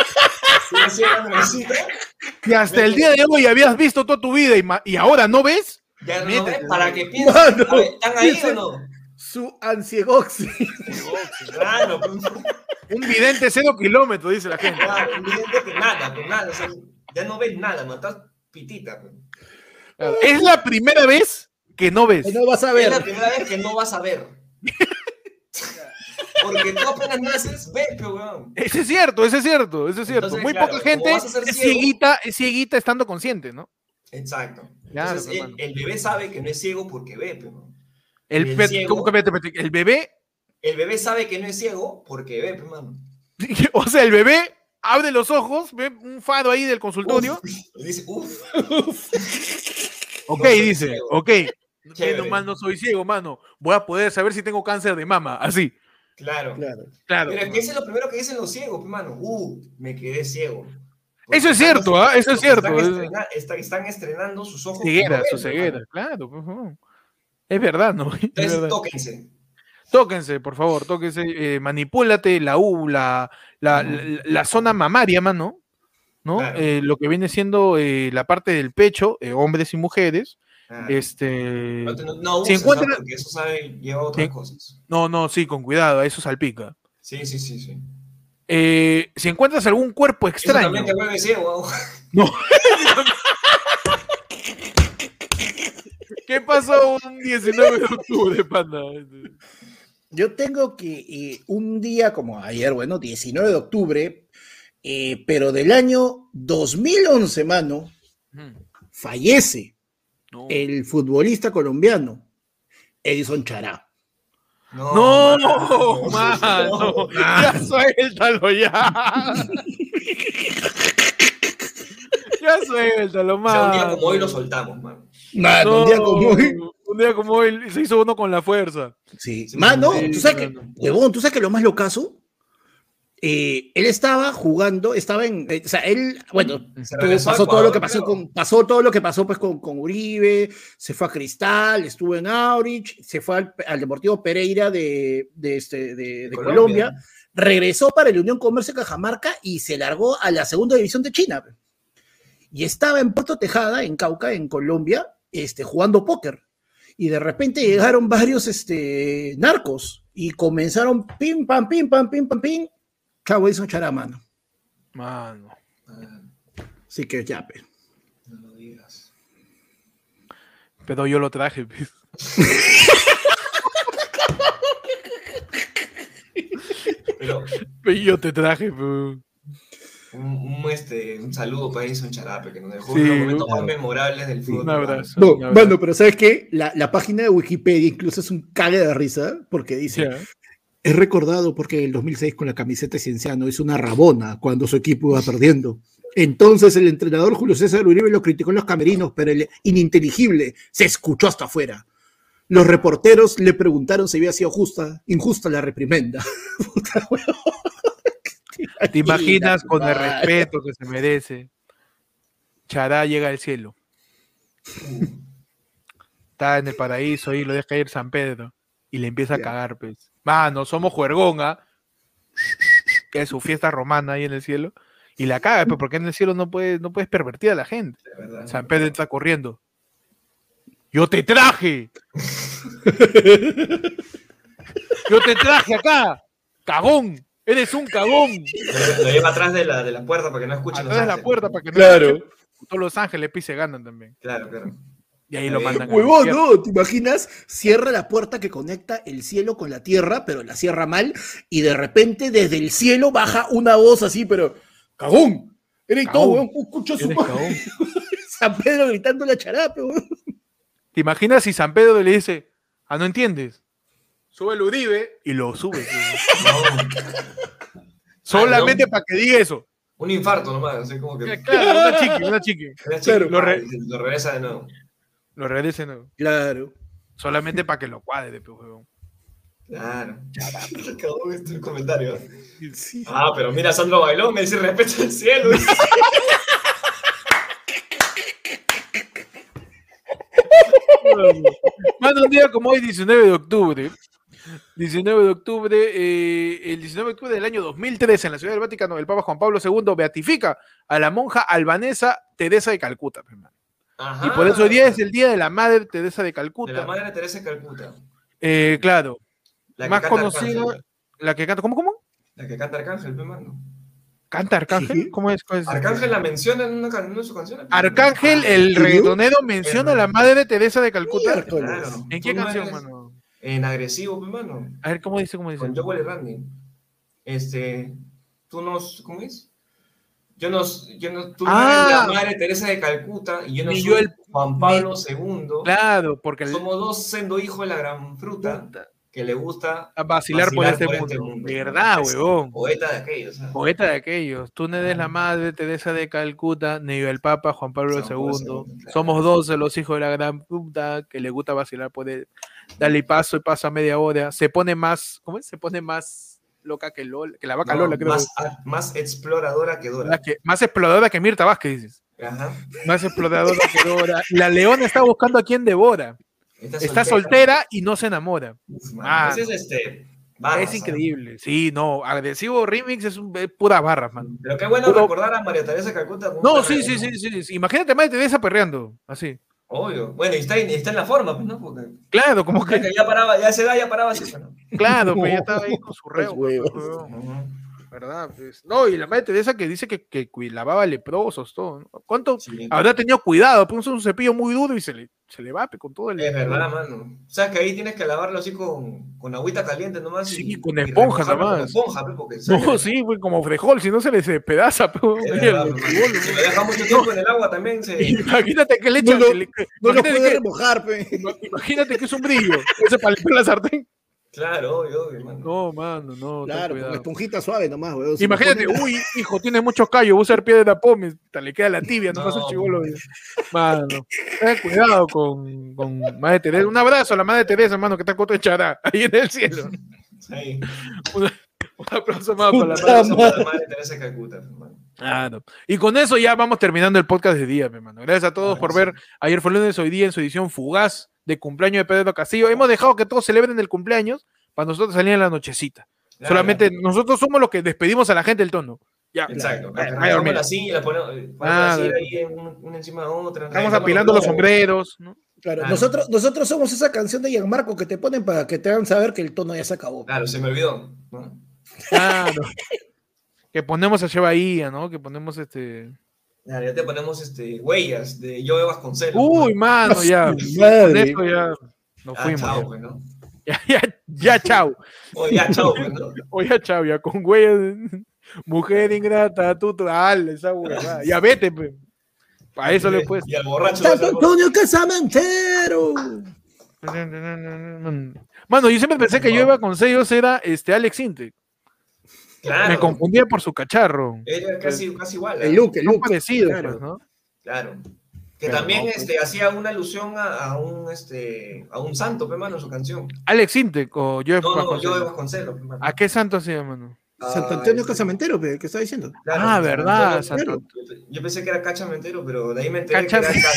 si eres ciega nuevecita, Y hasta el día de hoy habías visto toda tu vida y, ahora no ves. ya no Métete, ves, para que pienses, Mano, a ver, ¿están ahí o no? Su ansiegoxi. Claro, Un vidente cero kilómetros, dice la gente. claro, evidente que nada, pues nada, o sea, ya no ves nada, man, estás pitita. Claro. Es la primera vez que no ves. No vas a Es la ver. primera vez que no vas a ver. Porque tú apenas naces, ves, pero weón. Ese es cierto, ese es cierto, ese es cierto. Entonces, Muy claro, poca gente es cieguita, es cieguita estando consciente, ¿no? Exacto. Claro, el, hermano. el bebé sabe que no es ciego porque ve, pero El, El ciego- el bebé, el bebé sabe que no es ciego porque ve, pero mano. o sea, el bebé abre los ojos, ve un faro ahí del consultorio, Y dice, uff, ok, no dice, ciego. ok, Chévere. no soy ciego, mano, voy a poder saber si tengo cáncer de mama, así, claro. Claro. claro. Pero es que eso es lo primero que dicen los ciegos, pues, mano. Uh, me quedé ciego. Eso es están- cierto, ¿ah? Eso es están cierto, es- estrena- está- están estrenando sus ojos. Ceguera, su ceguera, hermano. claro, por favor. Es verdad, ¿no? Es Entonces, verdad. tóquense. Tóquense, por favor, tóquense, eh, manipúlate la U, la, la, la- la zona mamaria, mano, ¿no? Claro. Eh, lo que viene siendo eh, la parte del pecho, eh, hombres y mujeres, Ah, este... no, no, no ¿no? porque eso sabe, lleva otras Sí. cosas. No, no, sí, con cuidado, eso salpica. Sí, sí, sí, sí. Eh, si encuentras algún cuerpo Eso extraño, también te vuelve ciego. ¿qué pasó un 19 de octubre, panda? Yo tengo que eh, un día como ayer, bueno, 19 de octubre, eh, pero del año 2011, mano, fallece No, el futbolista colombiano Edison Chará. no, mano. mano, ya suéltalo ya. ya suéltalo, O sea, un día como hoy lo soltamos, mano. Mano, No, un día como hoy. un día como hoy se hizo uno con la fuerza. Sí. Sí, Mano, tú sabes que, huevón, tú sabes que lo más locazo, eh, él estaba jugando, estaba en, eh, o sea, él, bueno, todo- pasó todo lo que pasó creo. con, pasó todo lo que pasó pues con, con Uribe, se fue a Cristal, estuvo en Aurich, se fue al, al Deportivo Pereira de, de, este, de, de Colombia. regresó para el Unión Comercio Cajamarca y se largó a la segunda división de China. Y estaba en Puerto Tejada, en Cauca, en Colombia, este, jugando póker. Y de repente llegaron varios este, narcos y comenzaron pim, pam, pim, pam, pim, pam, pim. Chavo hizo charamano. Mano. Ah, Así que ya, pe. No lo digas. Pero yo lo traje. pues. Pero Pero yo te traje. pues. un, un, este, un saludo para Edison Charape, que nos dejó Sí, uno de los momentos un- más memorables del fútbol. Un abrazo. No, un abrazo. bueno, pero ¿sabes qué? La, la página de Wikipedia incluso es un cague de risa porque dice. Es recordado porque en el 2006 con la camiseta cienciano hizo una rabona cuando su equipo iba perdiendo. Entonces el entrenador Julio César Uribe lo criticó en los camerinos, pero el ininteligible se escuchó hasta afuera. Los reporteros le preguntaron si había sido justa, injusta la reprimenda. Puta. ¿Te imaginas con el respeto que se merece? Chará llega al cielo. Está en el paraíso y lo deja ir San Pedro. Y le empieza a cagar, pues. Mano, somos juergonga. Que es su fiesta romana ahí en el cielo. Y la caga, pues, porque en el cielo no puedes, no puedes pervertir a la gente. Verdad. San Pedro está corriendo. ¡Yo te traje! ¡Yo te traje acá! ¡Cagón! ¡Eres un cagón! Lo, lleva atrás de la, de la puerta para que no escuchen los Atrás de la puerta para que no Claro. escuchen. Todos los ángeles pise ganan también. Claro, claro. Y ahí lo mandan. Huevón, no, ¿te imaginas? Cierra la puerta que conecta el cielo con la tierra, pero la cierra mal, y de repente desde el cielo baja una voz así, pero ¡cagón! Eres todo, Cagón. weón, escucho su cagón. San Pedro gritando la charape, weón. ¿Te imaginas si San Pedro le dice, ah, no entiendes? Sube el Uribe y lo sube. No, Solamente no. para que diga eso. un infarto nomás, así como que. Claro, una chiqui, una chiqui. Era Claro. chico, Lo re- y lo regresa de nuevo. Lo regrese no. Claro. Solamente para que lo cuadre, pues, huevón. Claro. Acabó este comentario. Sí. Ah, pero mira, Sandro bailó, me dice respeto al cielo. Mano, un día como hoy, 19 de octubre. 19 de octubre, eh, el 19 de octubre del año 2013, en la Ciudad del Vaticano, el Papa Juan Pablo II beatifica a la monja albanesa Teresa de Calcuta. pues, mano. Ajá. Y por eso hoy día es el día de la Madre Teresa de De Calcuta. la madre Teresa de Calcuta. Eh, claro, La más conocida, la que canta, ¿cómo, cómo? La que canta Arcángel, pe, mano. ¿Canta Arcángel? ¿Sí? ¿Cómo es? ¿Cómo es? Arcángel la menciona en una, en una de sus canciones. Arcángel, el ¿Sí? reggaetonero, menciona a la Madre Teresa de Calcuta. Claro. ¿En qué canción, eres- mano? En agresivo, pe, mano. A ver, ¿cómo dice? ¿Cómo dice? Con Joel y Randy. Este. Tú nos. ¿Cómo es? Yo no. Yo no tú no Ah. eres la madre Teresa de Calcuta y yo no soy yo el- Juan Pablo II. Claro, porque el- Somos dos siendo hijos de la gran fruta que le gusta a vacilar, por, este, por mundo. este mundo. ¿Verdad, Es huevón? poeta de aquellos. ¿sabes? Poeta de aquellos. Tú no eres la madre Teresa de Calcuta, ni yo el Papa Juan Pablo II. Claro. Somos dos de los hijos de la gran puta que le gusta vacilar por él. Dale paso y paso a media hora. Se pone más, ¿cómo es? Se pone más loca que Lola, que la vaca No, Lola, creo. más, más exploradora que Dora. Que- más exploradora que Mirta Vázquez, dices. Ajá. Más exploradora que Dora. La leona está buscando a quien devora. Está soltera y no se enamora. Ah, ese es este. barras, es increíble. Sí, no. Agresivo Remix es, un, es pura barras, man. Pero qué bueno Puro- recordar a María Teresa Calcuta. No, sí, sí, sí, sí. Imagínate a Madre Teresa perreando, así. Obvio. Bueno, y está, y está en la forma, pues, ¿no? Porque Claro, como que, ya paraba, ya a esa edad ya paraba así. bueno. claro, pues ya estaba ahí con su reo. Pues. ¿Verdad? Pues. No, y la Madre Teresa que dice que, que lavaba leprosos, todo. ¿no? ¿Cuánto Sí. habrá tenido cuidado? Pues un cepillo muy duro y se le, se le va pe, con todo el. Es verdad, mano. O sea, que ahí tienes que lavarlo así con, con agüita caliente nomás. Sí, y, con esponja remojarlo con nomás. esponja, pues, porque No, sí, güey, como frejol, si no se le despedaza. Pues, Es verdad, pues, mano. Si lo deja mucho tiempo en el agua también se. Imagínate que le echan. No No lo imagínate, puede que, remojar, imagínate que es un brillo. Ese para la sartén. Claro, obvio, obvio, mano. No, mano, no. Claro, con esponjita suave nomás, weón. Imagínate, uy, hijo, tienes muchos callos, usa el pie de la pome, te le queda la tibia, no, No, pasa chivolo. Mano, ten cuidado con, con Madre Teresa. Un abrazo a la Madre Teresa, hermano, que está coto de chará, ahí en el cielo. Sí. Un, un aplauso más para la Puta Madre Eso para la madre Teresa de Calcuta, hermano. Claro. Y con eso ya vamos terminando el podcast de día, mi hermano. Gracias a todos por ver. Ayer fue lunes, hoy día en su edición fugaz de cumpleaños de Pedro Castillo. Hemos dejado que todos celebren el cumpleaños para nosotros salir en la nochecita. Claro. Solamente nosotros somos los que despedimos a la gente del tono. Ya. Exacto. A Ponemos la silla, ponemos, ponemos Ah, la silla ahí una encima de otra. Estamos apilando los sombreros. ¿no? Claro, Claro. Nosotros, nosotros somos esa canción de Gianmarco que te ponen para que te hagan saber que el tono ya se acabó. Claro, se me olvidó. ¿no? Claro. que ponemos a Che Bahía, ¿no? Que ponemos este. Claro, ya te ponemos este, huellas de Joe Vasconcelos. Uy, mano, ya. Con Madre. eso ya nos Ah, fuimos. chao, ya. pues, ¿no? Ya, ya, ya, chao. Oye, ya, chao, pues, ¿no? O ya, chao, ya con huellas. de- Mujer ingrata, tú, tú, dale, esa huevada. Ya vete, pues. Para eso le puedes. Y al borracho. Santo Antonio Casamentero. Mano, yo siempre pensé que yo iba con sellos era este Alex Intec. Claro. Me confundía por su cacharro. Era casi, casi igual. ¿eh? El look, el look. parecidos, claro. pues, ¿no? Claro. Que Pero también no, pues. este, hacía una alusión a, a un este a un santo, pe, mano, en su canción. Alex Intec o yo No, no, Joe Vasconcelos, pe, mano. ¿A qué santo hacía, mano? Santo Antonio Casamentero, pe, ¿qué está diciendo? Claro, Ah, verdad, Antonio. Santo- Yo- Yo pensé que era cachamentero, pero de ahí me enteré Cacha- que era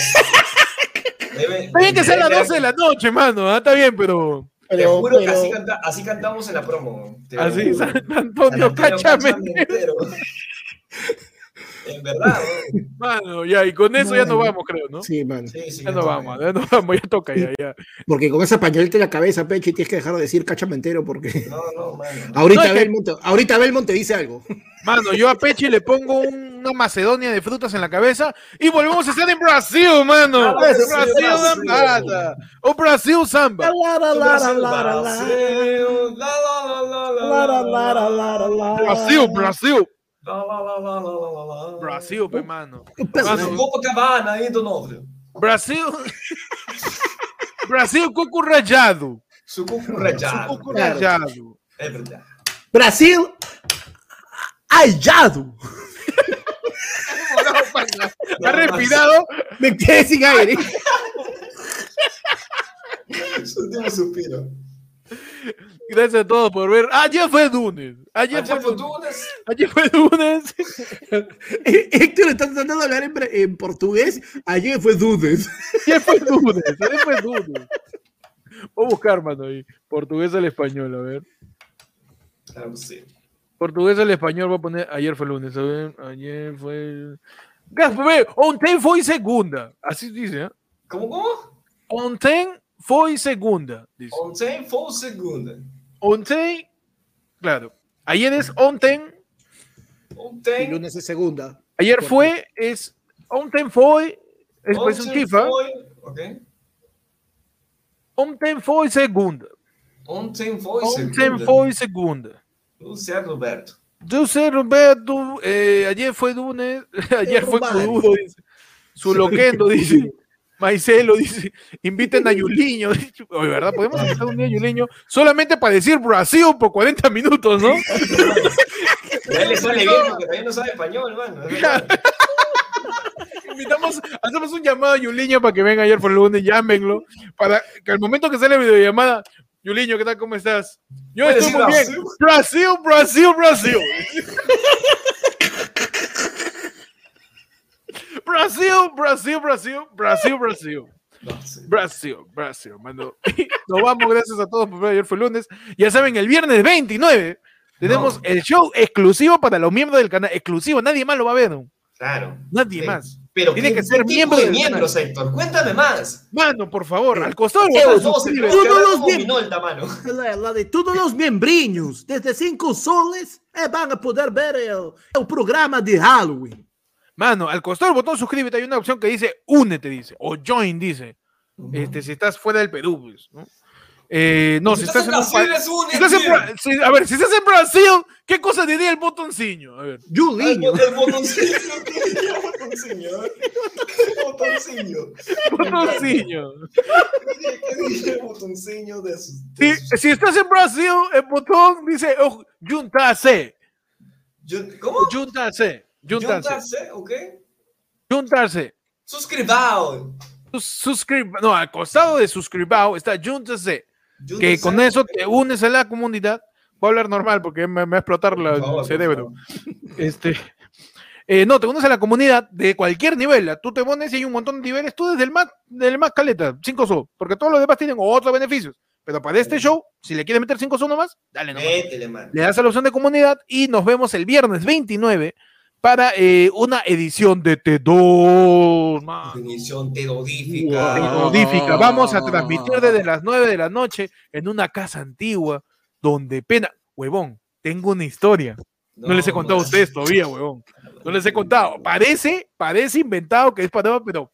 De Está bien que sea de a las me- 12 de la noche, mano. ah, Está bien, pero. Te Pero, juro que así, canta- así cantamos en la promo. Así. San San Antonio, cáchame. En verdad. Mano, ya, y con eso ya no Mano. vamos, creo, ¿no? Sí, man. Sí, sí, Ya yo no también. vamos, ya no vamos, ya toca, ya, ya. Porque con esa pañoleta en la cabeza, Peche, tienes que dejar de decir cachamentero porque No, no, mano. ahorita, No, que- Belmont, ahorita Belmont te dice algo. Mano, yo a Pechi le pongo un- una macedonia de frutas en la cabeza y volvemos a estar en Brasil, mano. Ah, Brasil, Brasil, Brasil. Samba. O Brasil Samba. Brasil, Brasil, la, la, la, la, la, la, la. Brasil, Brasil. La, la, la, la, la, la, la, la. Brasil, pe, mano. Mano, Copacabana, aí do Novo. Brasil. Brasil, coco rajado. Sucuco rajado. Coco Claro. rajado. É verdade. Brasil hallado. Ha respirado. Me quedé sin aire. Su último suspiro. Gracias a todos por ver. Ayer fue lunes. Ayer Ayer fue foi Dunas. Ayer fue lunes. Héctor está tratando de hablar en, en portugués. Ayer fue Dudes. Ayer fue lunes. Ayer fue lunes. Voy a buscar, mano, ahí. Portugués al español, a ver. Claro sí. Portugués al español voy a poner ayer fue lunes, a ver. Ayer fue. Gaspar, ontem foi segunda. Así dice, ¿eh? Como, como? Ontem foi segunda. Dice. Ontem foi segunda. Ontem, claro. Ayer es ontem. Y Ontem. lunes es segunda. Ayer fue, es. Ontem foi. Es pues un Ontem chifa. foi. Ok. Ontem foi segunda. Ontem foi Ontem segunda. foi segunda. Certo, Roberto. Yo sé, Roberto, eh, ayer fue lunes, ayer fue crudo, dice. Su loquendo, dice. Maicelo dice, inviten a Yuliño. Oye, ¿verdad? Podemos invitar un día a Yuliño solamente para decir Brasil por 40 minutos, ¿no? Él le sale bien porque también no sabe español, mano. Es verdad. Invitamos, hacemos un llamado a Yuliño para que venga ayer por lunes, llámenlo, para que al momento que sale la videollamada, Yuliño, ¿qué tal? ¿Cómo estás? Yo estoy muy bien. Brasil, Brasil, Brasil. Brasil, Brasil, Brasil, Brasil, Brasil. No. Brasil, Brasil, mano. Nos vamos, gracias a todos por ver. Ayer fue lunes. Ya saben, el viernes 29 tenemos No. el show exclusivo para los miembros del canal. Exclusivo, nadie más lo va a ver. Claro. Nadie Sí. más. Pero Tiene ¿qué- que ser miembro de del miembros, Héctor. Cuéntame más. Mano, por favor, al costado. Todos los Minolta, mano. La, la de todos los miembrinhos, desde 5 soles, eh, van a poder ver el, el programa de Halloween. Mano, al costado del botón suscríbete hay una opción que dice únete, dice, o join, dice. Este, si estás fuera del Perú, pues, ¿no? Eh, no, si, estás, en un Brasil, un Si estás en Bra- si- a ver, si estás en Brasil, ¿qué cosa diría el botoncillo? A ver. Julinho. el botoncillo. El botoncillo. El botoncillo. Botoncillo. ¿Qué dice el botoncillo de sus... Si, si estás en Brasil, el botón dice oh, juntarse. Yo- ¿Cómo? Juntarse. Juntarse. Juntarse, ¿ok? Juntarse. Suscribao. Sus- Suscrib no, al costado de suscribao está juntarse. Que con eso te unes a la comunidad. Voy a hablar normal porque me, me va a explotar la- Por favor, el cerebro. Este, eh, no, te unes a la comunidad de cualquier nivel. Tú te pones y hay un montón de niveles. Tú desde el más, del más caleta, 5 so, porque todos los demás tienen otros beneficios. Pero para este show, si le quieres meter 5 so nomás, dale nomás. Métele, man. Le das a la opción de comunidad y nos vemos el viernes 29 para eh, una edición de T2. man. Definición tedorífica. Wow. Vamos a transmitir desde las 9 de la noche en una casa antigua donde pena. Huevón, tengo una historia. No, les he contado a ustedes todavía, huevón. No les he contado. Parece, parece inventado que es para pero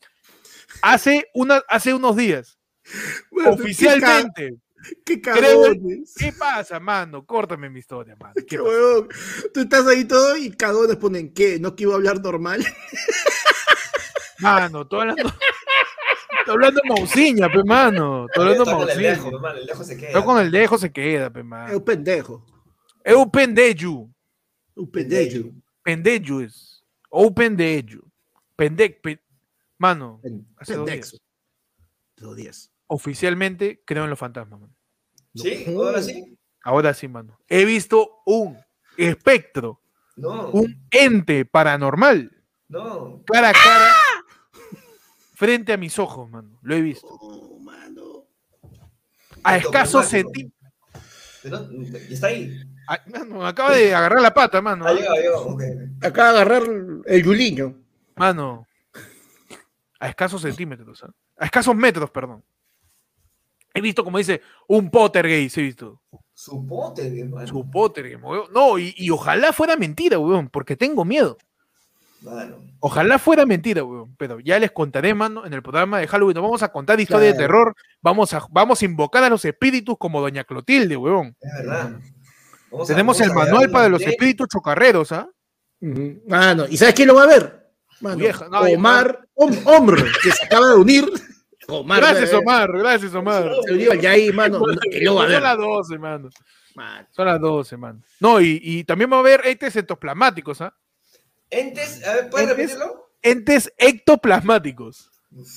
hace, una, hace unos días, Bueno, oficialmente. Qué cagones. ¿Qué pasa, mano? Córtame mi historia, mano. Tú estás ahí todo y cagones ponen, ¿qué? ¿No que iba a hablar normal? Mano, tú hablando... Estoy hablando Mausiña, pe mano. Estoy hablando Mausiña. El dejo se queda. Yo con el dejo se queda, pe mano. Es un pendejo. Es un pendejo. Un pendejo. Pendejo es. O un pendejo. Pendec. Mano. Pendexo. Te lo 10 oficialmente creo en los fantasmas, mano. ¿Sí? ¿Ahora sí? Ahora sí, mano. He visto un espectro, No, un ente paranormal, no. cara a cara, frente a mis ojos, mano. Lo he visto. Oh, mano. A escasos centímetros. Está ahí. Mano, acaba de agarrar la pata, mano. Llegado, llegado. ok. Acaba de agarrar el yuliño. Mano. A escasos centímetros, ¿ah? A escasos metros, perdón. He visto, como dice, un Pottergate, he visto. Su pote, hermano. Su Pottergate, weón. No, y, y ojalá fuera mentira, weón, porque tengo miedo. Mano. Ojalá fuera mentira, weón. Pero ya les contaré, mano, en el programa de Halloween. Nos vamos a contar historias de terror. Vamos a, vamos a invocar a los espíritus como Doña Clotilde, weón. Es verdad. Vamos Tenemos el manual para los espíritus chocarreros, ¿ah? Ujú. Mano, ¿y sabes quién lo va a ver? Mano, Vieja, no, Omar, Om- Omr, que se acaba de unir. Omar, Gracias, eh, Omar. Gracias, Omar. Se unió mano, va a Son las 12, mano. Son las 12, mano. No, y, y también va a haber entes ectoplasmáticos, ¿ah? Entes, a ver, ¿puedes Entes- repetirlo? Entes ectoplasmáticos. Uf,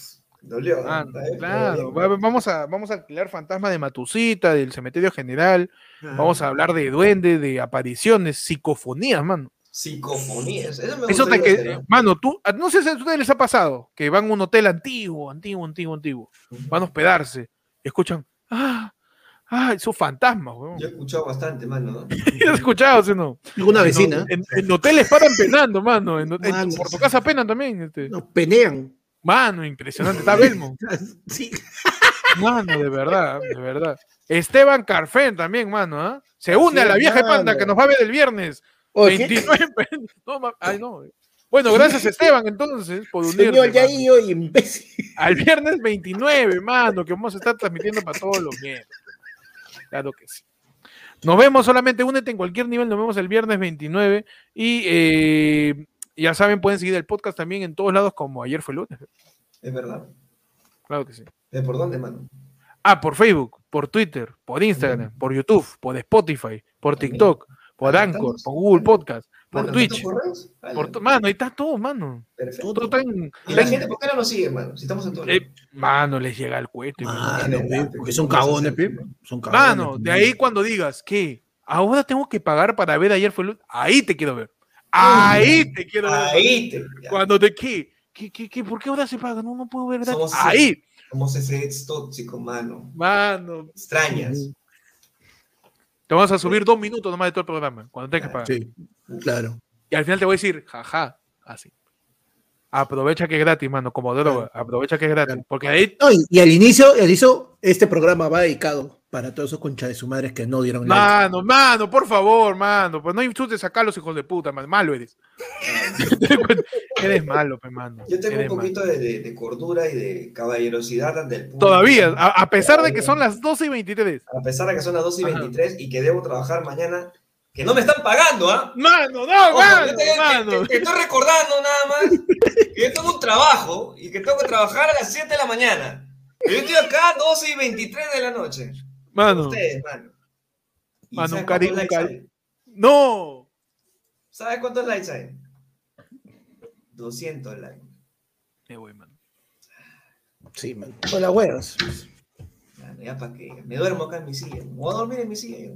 dolió. ¿eh? Mano, Está bien, claro, vamos a, vamos a alquilar fantasma de Matusita, del cementerio general, vamos a hablar de duende, de apariciones, psicofonías, mano. Psicofonías. Eso me Eso te que, hacer, ¿no? mano, tú, a- no sé si a ustedes les ha pasado, que van a un hotel antiguo, antiguo, antiguo, antiguo, van a hospedarse, y escuchan, ah, ah, esos fantasmas, weón. Yo he escuchado bastante, mano. ¿no? ¿Has escuchado, sí no? Una vecina. En, en hoteles paran penando, mano. En, en- Mano. por tu casa penan también. Este. Nos penean. Mano, impresionante. Está Belmo. Sí. Mano, de verdad, de verdad. Esteban Carfen también, mano. ¿ah? Se une a la vieja mano. panda que nos va a ver el viernes. Oye, ¿qué? 29. No, ay, no. Bueno, gracias Esteban entonces por unirse. Señor imbécil. Al viernes 29, mano, que vamos a estar transmitiendo para todos los miembros. Claro que sí. Nos vemos solamente, únete en cualquier nivel, nos vemos el viernes 29 y eh, ya saben, pueden seguir el podcast también en todos lados como ayer fue lunes. Es verdad. Claro que sí. ¿De por dónde, mano? Ah, por Facebook, por Twitter, por Instagram, por YouTube, por Spotify, por. TikTok, por Anchor, por Google Podcast, por Mano, Twitch. Por mano, ahí está todo, mano. Perfecto. Todo está en- ¿Y la gente por qué no nos sigue, mano? Si estamos en todo. eh, mano, les llega el cohete. mano. Mano, porque son cagones, pe. Son cagones. Mano, de ahí cuando digas que ahora tengo que pagar para ver ayer fue lunes, ahí te quiero ver. Ahí te quiero ver. Ahí te. ya. Cuando te ¿qué? ¿Qué, qué, qué? ¿Por qué ahora se paga? No, no puedo ver. Somos- Ahí, Somos ese ex tóxico, mano. mano. Extrañas. Te vamos a subir dos minutos nomás de todo el programa cuando tengas que pagar. Sí, claro. Y al final te voy a decir, jaja, así. Aprovecha que es gratis, mano, como droga. Aprovecha que es gratis. Claro. Porque ahí, No, y, y al inicio, al inicio, este programa va dedicado para todos esos conchas de su madres que no dieron like. mano, mano, por favor, mano. Pues no insultes acá a los hijos de puta, man. Malo eres. eres malo, pe, mano. Yo tengo Eres un poquito de, de- de cordura y de caballerosidad ante el público. Todavía, a, a pesar de que son las 12 y 23. A pesar de que son las 2 y Ajá. 23 y que debo trabajar mañana, que no me están pagando, ¿ah? Mano, no, Ojo, mano, yo te- mano. estoy recordando nada más que yo tengo un trabajo y que tengo que trabajar a las 7 de la mañana. Y Yo estoy acá a 12 y 23 de la noche. Mano, Ustedes, mano. ¿Y Mano, un cari- cuántos un likes cari- hay? no. ¿Sabes cuántos likes hay? 200 likes. Me voy, mano. Sí, man. Con las huevas. Mano, ya para que me duermo acá en mi silla. Me voy a dormir en mi silla. yo.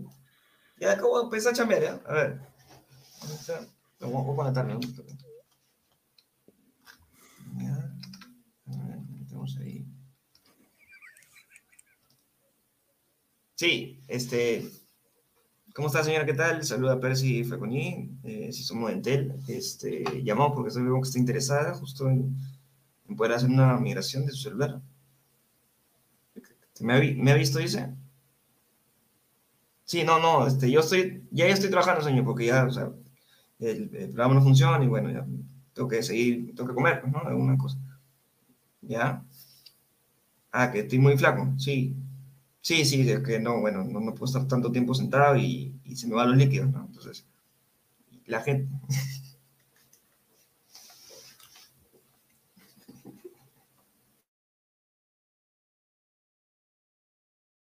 Ya acabo empezar a chambear, ¿ya? A ver. Lo voy a- a conectarme. ¿no? A ver, metemos ahí. Sí, este. ¿Cómo está, señora? ¿Qué tal? Saluda Percy Facoñí, eh, si somos Entel. Este, llamamos porque viendo que está interesada justo en, poder hacer una migración de su celular. ¿Me ha, me ha visto, dice? Sí, no, no, este, yo estoy, ya estoy trabajando, señor, porque ya, o sea, el, programa no funciona y bueno, ya tengo que seguir, tengo que comer, pues, ¿no? Alguna cosa. ¿Ya? Ah, que estoy muy flaco, sí. Sí, sí, es que no, bueno, no, no puedo estar tanto tiempo sentado y, y se me van los líquidos, ¿no? Entonces, la gente,